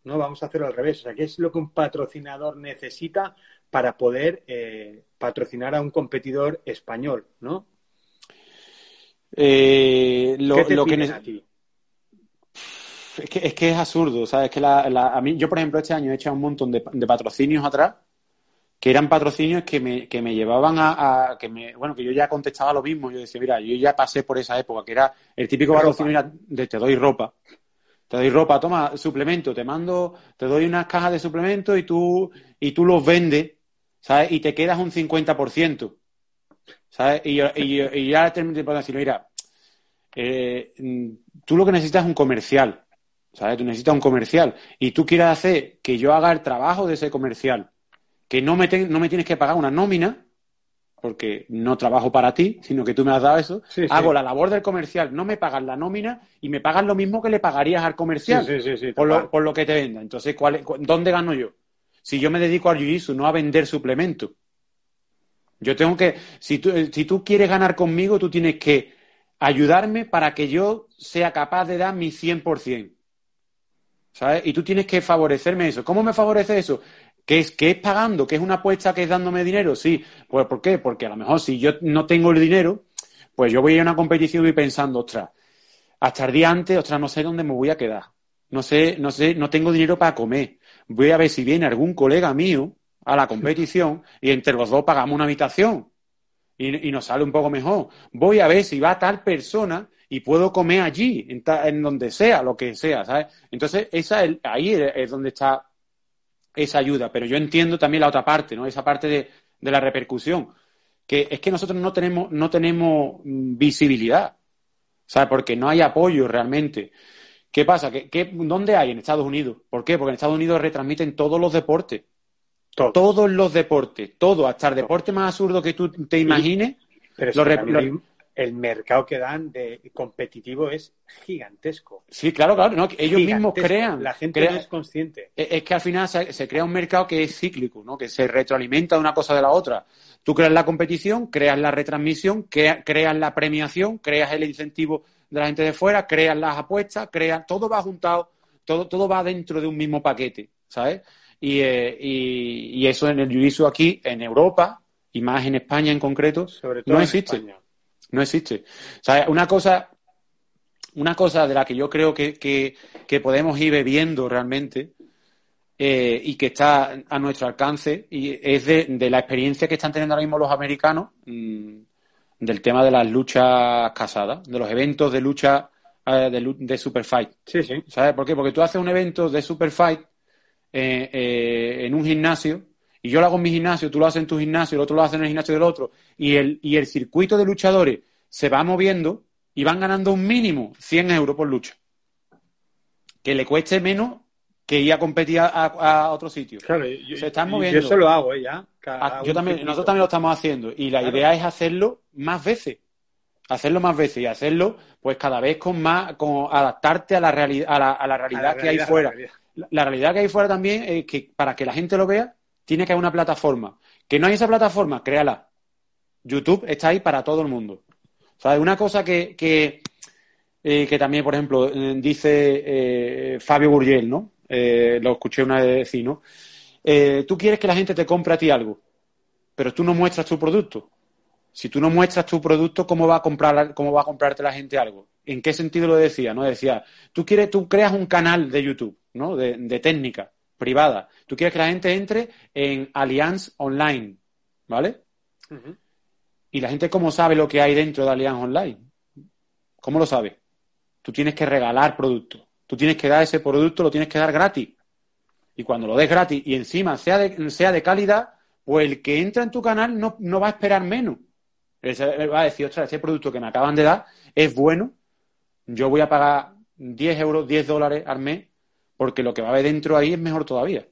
No, vamos a hacerlo al revés. O sea, ¿qué es lo que un patrocinador necesita para poder eh, patrocinar a un competidor español, no? Lo, lo que es que, es que es absurdo, ¿sabes? Que la, a mí, yo, por ejemplo, este año he hecho un montón de, patrocinios atrás que eran patrocinios que me, que me llevaban a, que me, bueno, que yo ya contestaba lo mismo. Yo decía, mira, yo ya pasé por esa época, que era el típico patrocinio de te doy ropa. Te doy ropa, toma suplemento, te mando, te doy unas cajas de suplemento y tú, y tú los vendes, ¿sabes? Y te quedas un 50%. ¿Sabes? Y, y, y ya te, te puedo decir, mira, eh, tú lo que necesitas es un comercial. ¿sabes? Tú necesitas un comercial y tú quieres hacer que yo haga el trabajo de ese comercial, que no me, no me tienes que pagar una nómina, porque no trabajo para ti, sino que tú me has dado eso, hago la labor del comercial, no me pagas la nómina y me pagas lo mismo que le pagarías al comercial por, lo, por, lo, que te venda. Entonces, ¿cuál, ¿dónde gano yo? Si yo me dedico al jiu no a vender suplementos. Yo tengo que, si tú, si tú quieres ganar conmigo, tú tienes que ayudarme para que yo sea capaz de dar mi 100%. ¿sabes? Y tú tienes que favorecerme eso. ¿Cómo me favorece eso? ¿Que es, que es pagando? ¿Que es una apuesta que es dándome dinero? Sí. Pues ¿por qué? Porque a lo mejor si yo no tengo el dinero, pues yo voy a una competición y pensando, ostras, hasta el día antes, ostras, no sé dónde me voy a quedar. No sé, no sé, no tengo dinero para comer. Voy a ver si viene algún colega mío a la competición y entre los dos pagamos una habitación y, y nos sale un poco mejor. Voy a ver si va tal persona y puedo comer allí, en, donde sea, lo que sea, ¿sabes? Entonces, esa ahí es donde está esa ayuda. Pero yo entiendo también la otra parte, ¿no? Esa parte de, la repercusión. Que es que nosotros no tenemos, no tenemos mm, visibilidad, ¿sabes? Porque no hay apoyo realmente. ¿Qué pasa? ¿Qué, dónde hay? En Estados Unidos. ¿Por qué? Porque en Estados Unidos retransmiten todos los deportes. Todos los deportes, todo, hasta el deporte más absurdo que tú te imagines. Pero el mercado que dan de competitivo es gigantesco. Sí, claro, claro. ellos mismos crean. La gente no es consciente. Es, que al final se, crea un mercado que es cíclico, ¿no? que se retroalimenta de una cosa de la otra. Tú creas la competición, creas la retransmisión, creas la premiación, creas el incentivo de la gente de fuera, creas las apuestas, creas. Todo va juntado, todo, todo va dentro de un mismo paquete, ¿sabes? Y, eh, eso en el juicio aquí, en Europa, y más en España en concreto, no existe. No existe. O sea, una cosa, una cosa de la que yo creo que, podemos ir bebiendo realmente eh, y que está a nuestro alcance y es de, la experiencia que están teniendo ahora mismo los americanos mm, del tema de las luchas casadas, de los eventos de lucha eh, de, de Superfight. Sí, sí. ¿Sabes por qué? Porque tú haces un evento de Superfight eh, en un gimnasio y yo lo hago en mi gimnasio, tú lo haces en tu gimnasio, el otro lo hace en el gimnasio del otro, y el, y el circuito de luchadores se va moviendo y van ganando un mínimo 100 euros por lucha. Que le cueste menos que ir a competir a, otro sitio. Claro, yo, se están moviendo. Yo eso lo hago, ¿eh? ya. Ah, yo también, nosotros también lo estamos haciendo. Y la idea es hacerlo más veces. Hacerlo más veces y hacerlo, pues cada vez con más, con adaptarte a la, realidad a la, realidad que hay fuera. La realidad que hay fuera también es que para que la gente lo vea, tiene que haber una plataforma. Que no hay esa plataforma, créala. YouTube está ahí para todo el mundo. ¿Sabes? Una cosa que, que, eh, también, por ejemplo, eh, dice eh, Fabio Gurgel, ¿no? lo escuché una vez decir, ¿no? tú quieres que la gente te compre a ti algo, pero tú no muestras tu producto. Si tú no muestras tu producto, ¿cómo va a comprar, cómo va a comprarte la gente algo? ¿En qué sentido lo decía? ¿No? Decía, tú quieres, tú creas un canal de YouTube, ¿no? De, de técnica privada. Tú quieres que la gente entre en Allianz Online, ¿vale? ¿Y la gente cómo sabe lo que hay dentro de Allianz Online? ¿Cómo lo sabe? Tú tienes que regalar producto. Tú tienes que dar ese producto, lo tienes que dar gratis. Y cuando lo des gratis y encima sea de, sea de calidad, pues el que entra en tu canal no, no va a esperar menos. va a decir, ostras, ese producto que me acaban de dar es bueno, yo voy a pagar 10 euros, 10 dólares al mes, porque lo que va a haber dentro ahí es mejor todavía.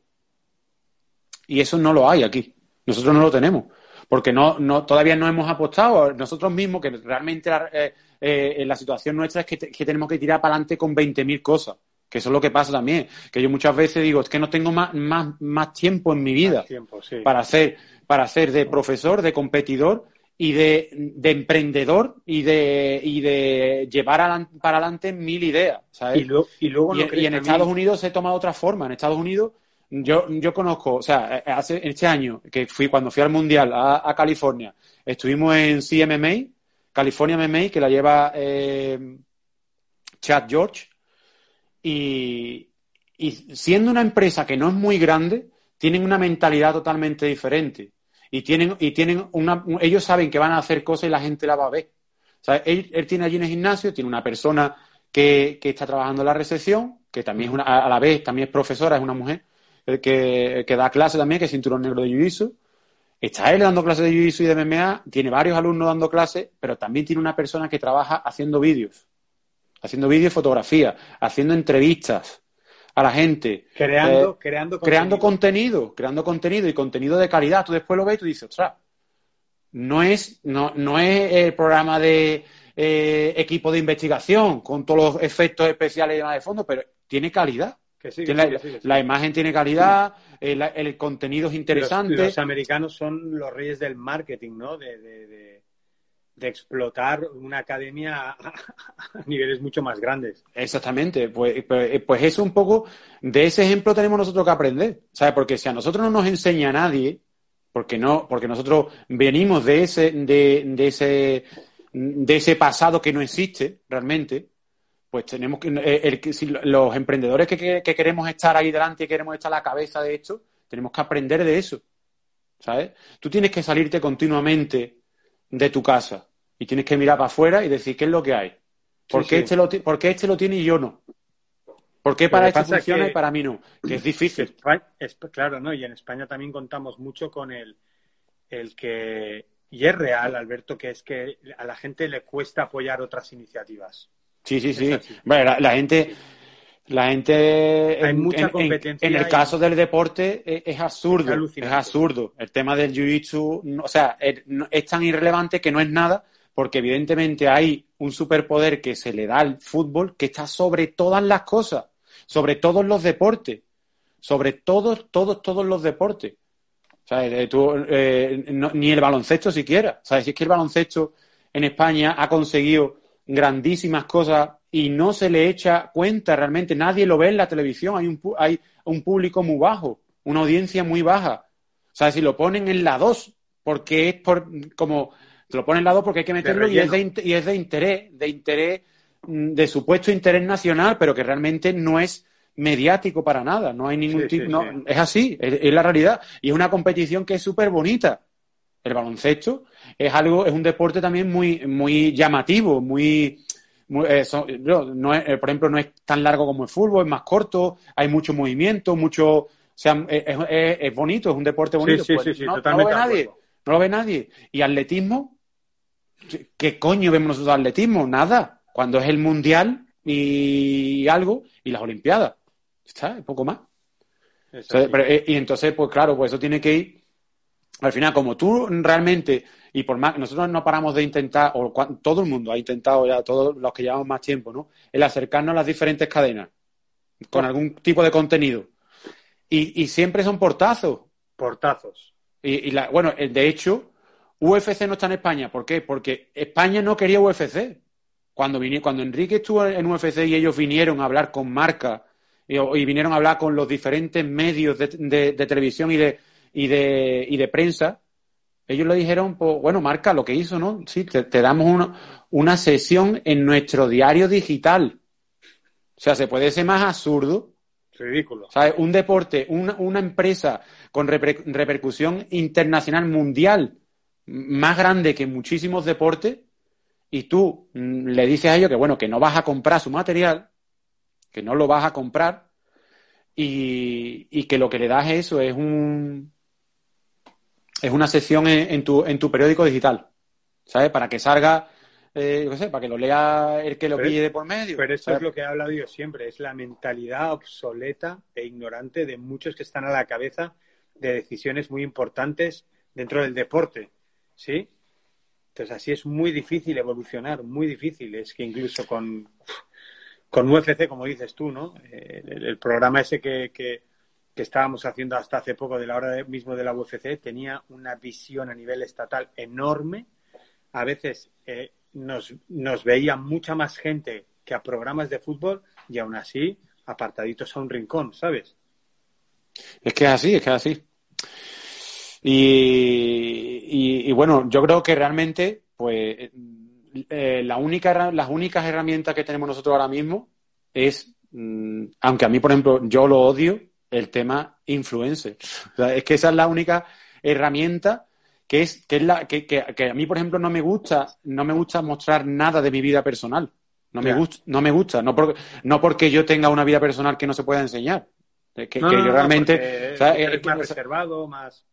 Y eso no lo hay aquí. Nosotros no lo tenemos. Porque no, no, todavía no hemos apostado nosotros mismos, que realmente la, eh, eh, la situación nuestra es que, que, tenemos que tirar para adelante con 20.000 cosas. Que eso es lo que pasa también. Que yo muchas veces digo, es que no tengo más, más, más tiempo en mi vida tiempo, sí. para, hacer, para hacer de profesor, de competidor y de, de emprendedor y de, y de llevar a, para adelante mil ideas. ¿sabes? Y, lo, y luego y, y en Estados Unidos se toma otra forma. En Estados Unidos yo, yo conozco, o sea, eh, hace este año que fui cuando fui al mundial a, a California, estuvimos en CMMA, California MMA, que la lleva eh, Chad George, y, y siendo una empresa que no es muy grande, tienen una mentalidad totalmente diferente y tienen y tienen una ellos saben que van a hacer cosas y la gente la va a ver. O sea, él, tiene allí en el gimnasio, tiene una persona que, que, está trabajando en la recepción, que también es una, a la vez también es profesora, es una mujer que, que da clase también, que es cinturón negro de jiu-jitsu. Está él dando clases de jiu-jitsu y de MMA, tiene varios alumnos dando clases, pero también tiene una persona que trabaja haciendo vídeos, haciendo vídeos y fotografía, haciendo entrevistas a la gente. Creando, eh, creando, creando contenido, creando contenido y contenido de calidad. Tú después lo ves y tú dices, ostras, no es, no, no es el programa de eh, equipo de investigación con todos los efectos especiales y demás de fondo, pero tiene calidad. Que sí, Tiene que la, sí, que sí. la imagen tiene calidad, el, el contenido es interesante. Los, los americanos son los reyes del marketing, ¿no? De, de, de, de explotar una academia a, niveles mucho más grandes. Exactamente, pues, pues, pues eso un poco, de ese ejemplo tenemos nosotros que aprender, ¿sabes? Porque si a nosotros no nos enseña nadie, porque no, porque nosotros venimos de ese, de, de ese, de ese pasado que no existe realmente, pues tenemos que, eh, los emprendedores que, que, que, queremos estar ahí delante y queremos estar a la cabeza de esto, tenemos que aprender de eso, ¿sabes? Tú tienes que salirte continuamente de tu casa y tienes que mirar para afuera y decir qué es lo que hay. ¿Por, sí, qué, sí. Este lo, ¿por qué este lo tiene y yo no? ¿Por qué para este funciona que, y para mí no? Que es difícil. España, es, claro, ¿no? Y en España también contamos mucho con el, el que, y es real, Alberto, que es que a la gente le cuesta apoyar otras iniciativas. Sí, sí, sí. Bueno, la, la, gente, la gente hay en, mucha en, competencia en, el y... caso del deporte es, es absurdo, es, es, absurdo. El tema del jiu-jitsu, o sea, es, es, tan irrelevante que no es nada, porque evidentemente hay un superpoder que se le da al fútbol que está sobre todas las cosas, sobre todos los deportes, sobre todos, todos, todos los deportes. O sea, tú, eh, no, ni el baloncesto siquiera. ¿Sabes? Si es que el baloncesto en España ha conseguido grandísimas cosas y no se le echa cuenta realmente, nadie lo ve en la televisión, hay un, hay un público muy bajo, una audiencia muy baja. O sea, si lo ponen en la 2, porque es por, como, te lo ponen en la 2 porque hay que meterlo y es, de, y es de interés, de interés, de supuesto interés nacional, pero que realmente no es mediático para nada, no hay ningún sí, tipo, sí, no, sí. es así, es, es, la realidad. Y es una competición que es súper bonita. El baloncesto es algo, es un deporte también muy, muy llamativo, muy, muy eh, son, no es, eh, por ejemplo, no es tan largo como el fútbol, es más corto, hay mucho movimiento, mucho, o sea, es, es, es bonito, es un deporte bonito. Sí, sí, pues, sí, no, lo ve nadie, no lo ve nadie. Y atletismo, ¿qué coño vemos nosotros atletismo? Nada. Cuando es el mundial y algo, y las olimpiadas. Está, poco más. Entonces, pero, eh, y entonces, pues claro, pues eso tiene que ir. Al final, como tú realmente, y por más, nosotros no paramos de intentar, o todo el mundo ha intentado ya, todos los que llevamos más tiempo, ¿no? El acercarnos a las diferentes cadenas, con algún tipo de contenido. Y, y siempre son portazos. Portazos. Y, y la, bueno, de hecho, UFC no está en España. ¿Por qué? Porque España no quería UFC. Cuando, vine, cuando Enrique estuvo en UFC y ellos vinieron a hablar con marca y, y vinieron a hablar con los diferentes medios de, de, de televisión y de, y de, y de prensa, ellos le dijeron, pues, bueno, marca lo que hizo, ¿no? Sí, te, te damos una, una, sesión en nuestro diario digital. O sea, se puede ser más absurdo. Ridículo. ¿Sabes? Un deporte, una, una empresa con reper, repercusión internacional mundial más grande que muchísimos deportes y tú mm, le dices a ellos que, bueno, que no vas a comprar su material, que no lo vas a comprar y, y que lo que le das eso es un, es una sección en, en, tu, en tu periódico digital, ¿sabes? Para que salga eh, sé, para que lo lea el que lo pille de por medio. Pero eso es lo que he hablado yo siempre, es la mentalidad obsoleta e ignorante de muchos que están a la cabeza de decisiones muy importantes dentro del deporte, ¿sí? Entonces así es muy difícil evolucionar, muy difícil. Es que incluso con, con UFC, como dices tú, ¿no? Eh, el, programa ese que, que, estábamos haciendo hasta hace poco de la hora mismo de la UFC tenía una visión a nivel estatal enorme. A veces eh, nos, nos veía mucha más gente que a programas de fútbol y aún así apartaditos a un rincón, ¿sabes? Es que es así, es que es así. Y, bueno, yo creo que realmente, pues, eh, la única, las únicas herramientas que tenemos nosotros ahora mismo es, mm, aunque a mí, por ejemplo, yo lo odio, el tema influencer. es que esa es la única herramienta que es, que es la, que, que, a mí, por ejemplo, no me gusta, no me gusta mostrar nada de mi vida personal. No me gusta, no me gusta, no porque, no porque yo tenga una vida personal que no se pueda enseñar. Que, que yo realmente. es más reservado, más.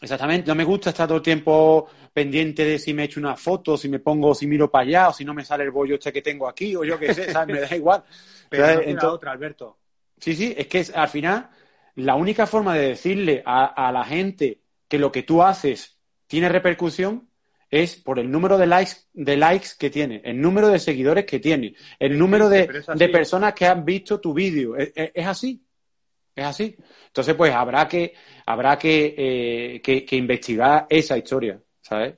Exactamente, no me gusta estar todo el tiempo pendiente de si me echo una foto, si me pongo, si miro para allá, o si no me sale el bollo este que tengo aquí, o yo qué sé, ¿sabes? Me da igual. Pero otra, Alberto. Sí, sí, es que al final la única forma de decirle a, la gente que lo que tú haces tiene repercusión es por el número de likes, de likes que tiene, el número de seguidores que tiene, el número de, personas que han visto tu vídeo. es así. Es así. Entonces, pues habrá que, habrá que, eh, que, investigar esa historia, ¿sabes?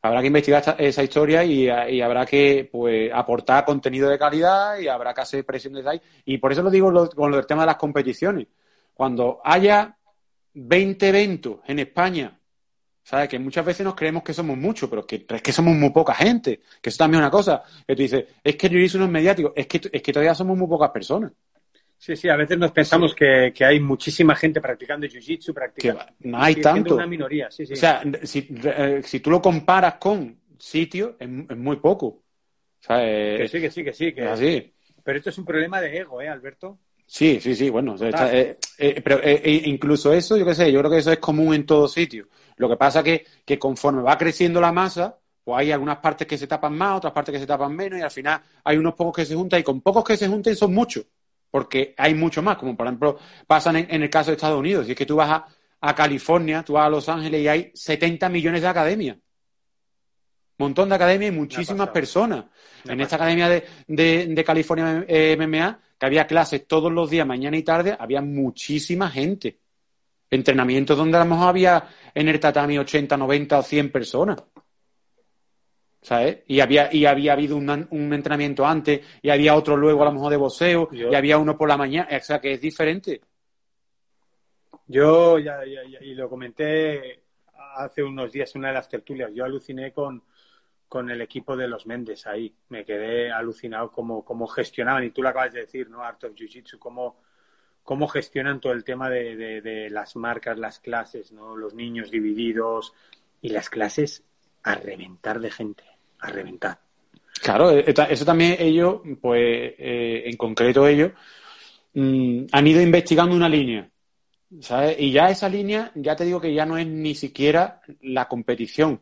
Habrá que investigar esa historia y, habrá que pues, aportar contenido de calidad y habrá que hacer presión de ahí. Y por eso lo digo con lo del tema de las competiciones. Cuando haya 20 eventos en España, ¿sabes? Que muchas veces nos creemos que somos muchos, pero que, es que somos muy poca gente. Que eso también es una cosa. Que tú dices, es que yo hice unos mediáticos, es que, es que todavía somos muy pocas personas. Sí, sí, a veces nos pensamos que, hay muchísima gente practicando jiu-jitsu, practicando. no hay tanto. una minoría, sí, sí. O sea, eh, si, tú lo comparas con sitios, es, muy poco. que sí, que sí, que sí. Que... Así. Pero esto es un problema de ego, ¿eh, Alberto? Sí, sí, sí, bueno, eh, eh, pero incluso eso, yo qué sé, yo creo que eso es común en todos sitios. Lo que pasa que, que conforme va creciendo la masa, pues hay algunas partes que se tapan más, otras partes que se tapan menos, y al final hay unos pocos que se juntan, y con pocos que se junten son muchos porque hay mucho más, como por ejemplo pasa en, el caso de Estados Unidos, y es que tú vas a, California, tú vas a Los Ángeles y hay 70 millones de academias. Montón de academias y muchísimas personas. en esta academia de, California eh, MMA, que había clases todos los días, mañana y tarde, había muchísima gente. Entrenamientos donde a lo mejor había en el tatami 80, 90 o 100 personas. ¿Sabes? Y había, y había habido un, entrenamiento antes y había otro luego a lo mejor de boxeo y había uno por la mañana, o sea que es diferente. Yo, ya, y lo comenté hace unos días en una de las tertulias, yo aluciné con, con el equipo de los Méndez ahí. Me quedé alucinado cómo, cómo gestionaban, y tú lo acabas de decir, ¿no? Art of Jiu-Jitsu, cómo, cómo gestionan todo el tema de, de, de, las marcas, las clases, ¿no? Los niños divididos y las clases a reventar de gente, a reventar. Claro, eh, eso también ellos, pues eh, en concreto ellos, mm, han ido investigando una línea, ¿sabes? Y ya esa línea, ya te digo que ya no es ni siquiera la competición,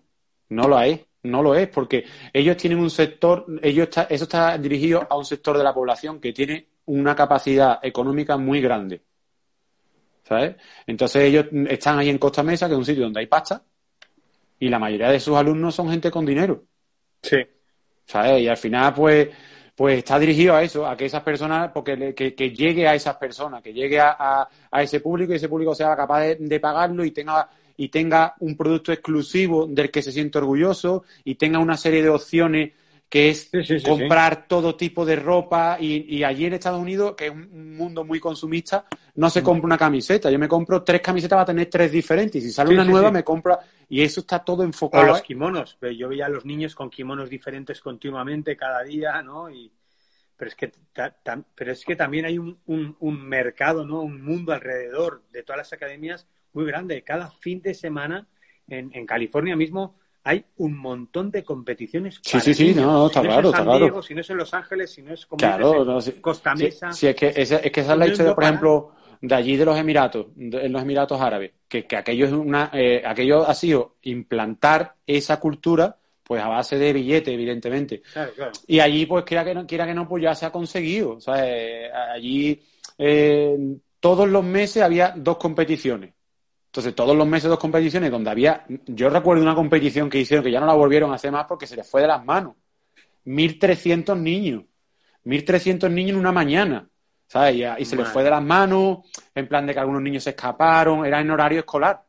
no lo es, no lo es, porque ellos tienen un sector, ellos eso está dirigido a un sector de la población que tiene una capacidad económica muy grande, ¿sabes? Entonces ellos están ahí en Costa Mesa, que es un sitio donde hay pasta, y la mayoría de sus alumnos son gente con dinero. Sí. ¿Sabes? Y al final, pues, pues está dirigido a eso, a que esas personas, porque que, llegue a esas personas, que llegue a, a, ese público y ese público sea capaz de, pagarlo y tenga y tenga un producto exclusivo del que se siente orgulloso y tenga una serie de opciones que es comprar todo tipo de ropa y, allí en Estados Unidos, que es un mundo muy consumista, no se compra una camiseta. Yo me compro tres camisetas, va a tener tres diferentes. Y si sale una nueva, me compra... Y eso está todo enfocado. O los kimonos. Yo veía a los niños con kimonos diferentes continuamente cada día, ¿no? Y... Pero, es que pero es que también hay un, un mercado, ¿no? Un mundo alrededor de todas las academias muy grande. Cada fin de semana en, en California mismo hay un montón de competiciones. Sí, sí, sí, no, está claro, está claro. Si no es en Los Ángeles, si no es como claro, Costa Mesa. Sí, es, que, es, es que esa es la historia, por ejemplo, de allí de los Emiratos, en los Emiratos Árabes, que, que aquello, es una, eh, aquello ha sido implantar esa cultura pues a base de billete, evidentemente. Claro, claro. Y allí, pues quiera que no, quiera que no, pues ya se ha conseguido. O sea, eh, allí eh, todos los meses había dos competiciones. Entonces, todos los meses dos competiciones donde había, yo recuerdo una competición que hicieron que ya no la volvieron a hacer más porque se les fue de las manos. 1.300 niños. 1.300 niños en una mañana. ¿Sabes? Y, y se les fue de las manos, en plan de que algunos niños se escaparon, era en horario escolar.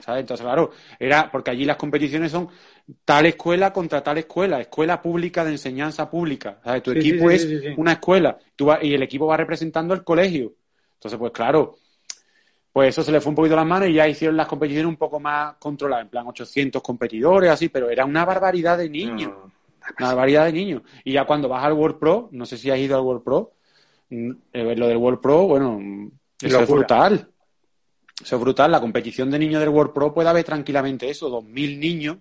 ¿Sabes? Entonces, claro, era porque allí las competiciones son tal escuela contra tal escuela, escuela pública de enseñanza pública. ¿Sabes? Tu Sí, equipo sí, es sí, una escuela tú vas- y el equipo va representando el colegio. Entonces, pues claro, pues eso se le fue un poquito las manos y ya hicieron las competiciones un poco más controladas, en plan 800 competidores, así, pero era una barbaridad de niños. No. Una barbaridad de niños. Y ya cuando vas al World Pro, no sé si has ido al World Pro, mm, eh, lo del World Pro, bueno, mm, eso es brutal. Eso es brutal. La competición de niños del World Pro puede haber tranquilamente eso, 2.000 niños,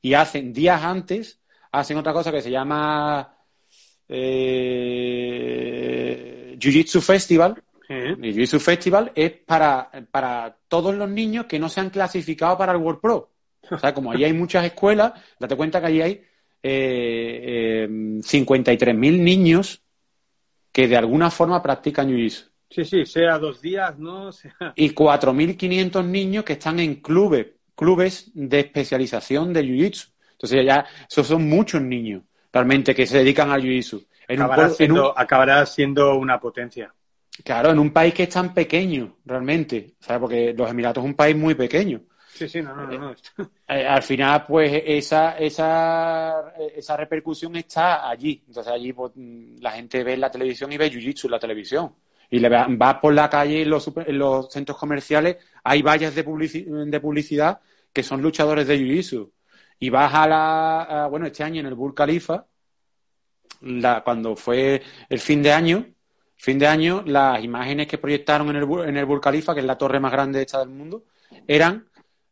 y hacen días antes, hacen otra cosa que se llama eh, Jiu-Jitsu Festival. ¿Eh? El Jiu-Jitsu Festival es para, para todos los niños que no se han clasificado para el World Pro. O sea, como allí hay muchas escuelas, date cuenta que allí hay eh, eh, 53.000 niños que de alguna forma practican Jiu-Jitsu. Sí, sí, sea dos días, ¿no? Sea... Y 4.500 niños que están en clubes, clubes de especialización de Jiu-Jitsu. Entonces ya, esos son muchos niños realmente que se dedican al. En un en un- siendo, acabará siendo una potencia. Claro, en un país que es tan pequeño, realmente, ¿sabes? Porque los Emiratos es un país muy pequeño. Sí, sí, no, no, no. no. Eh, al final, pues, esa, esa, esa repercusión está allí. Entonces, allí pues, la gente ve la televisión y ve Jiu-Jitsu en la televisión. Y le va, vas por la calle en los, super- en los centros comerciales, hay vallas de, publici- de publicidad que son luchadores de Jiu-Jitsu. Y vas a la, a- bueno, este año en el Burj Khalifa, la, cuando fue el fin de año, fin de año, las imágenes que proyectaron en el, en el Burj Khalifa, que es la torre más grande hecha del mundo, eran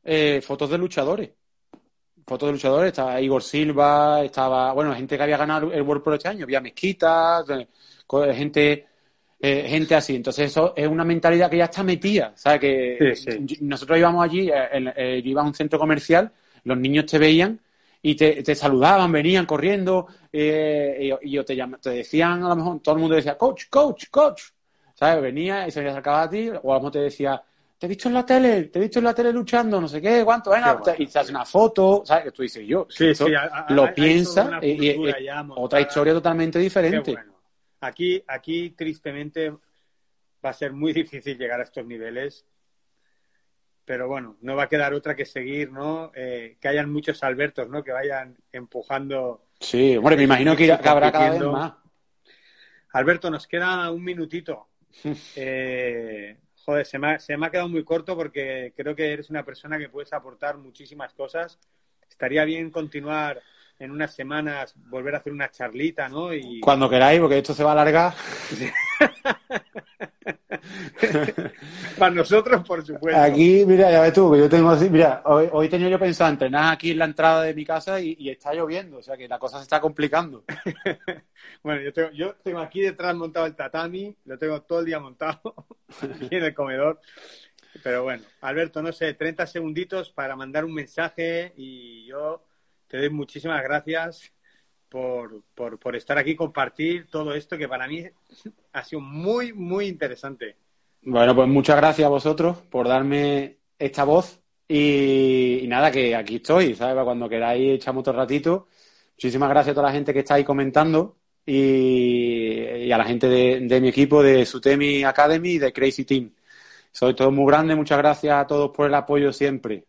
eh, fotos de luchadores. Fotos de luchadores, estaba Igor Silva, estaba, bueno, gente que había ganado el World Pro este año, había mezquitas, co- gente, eh, gente así. Entonces eso es una mentalidad que ya está metida, ¿sabes? Que Sí, sí. nosotros íbamos allí, eh, en- eh, yo iba a un centro comercial, los niños te veían y te, te saludaban, venían corriendo, eh, y, y o te, llam- te decían, a lo mejor, todo el mundo decía, coach, coach, coach, ¿sabes? Venía y se acercaba a ti, o a lo mejor te decía, te he visto en la tele, te he visto en la tele luchando, no sé qué, cuánto, venga, bueno. y te hace una foto, ¿sabes? Que tú dices yo, Sí, eso sí, a- a- lo piensa y- otra historia totalmente diferente. bueno. Aquí, aquí, tristemente, va a ser muy difícil llegar a estos niveles. Pero bueno, no va a quedar otra que seguir, ¿no? Eh, que hayan muchos Albertos, ¿no? Que vayan empujando. Sí, hombre, me imagino que, irá- que habrá cada vez más. Alberto, nos queda un minutito. Eh, joder, se me, ha, se me ha quedado muy corto porque creo que eres una persona que puedes aportar muchísimas cosas. Estaría bien continuar en unas semanas, volver a hacer una charlita, ¿no? Y Cuando queráis, porque esto se va a alargar. para nosotros, por supuesto. Aquí, mira, ya ves tú, que yo tengo así, mira, hoy, hoy tenía yo pensado entrenar aquí en la entrada de mi casa y, y está lloviendo, o sea que la cosa se está complicando. Bueno, yo tengo, yo tengo aquí detrás montado el tatami, lo tengo todo el día montado aquí en el comedor. Pero bueno, Alberto, no sé, 30 segunditos para mandar un mensaje y yo te doy muchísimas gracias por, por, por estar aquí, compartir todo esto que para mí ha sido muy, muy interesante. Bueno, pues muchas gracias a vosotros por darme esta voz y, nada, que aquí estoy, ¿sabes? Cuando queráis echamos otro ratito. Muchísimas gracias a toda la gente que está ahí comentando y, y a la gente de, de mi equipo, de Sutemi Academy y de Crazy Team. Soy todo muy grande, muchas gracias a todos por el apoyo siempre.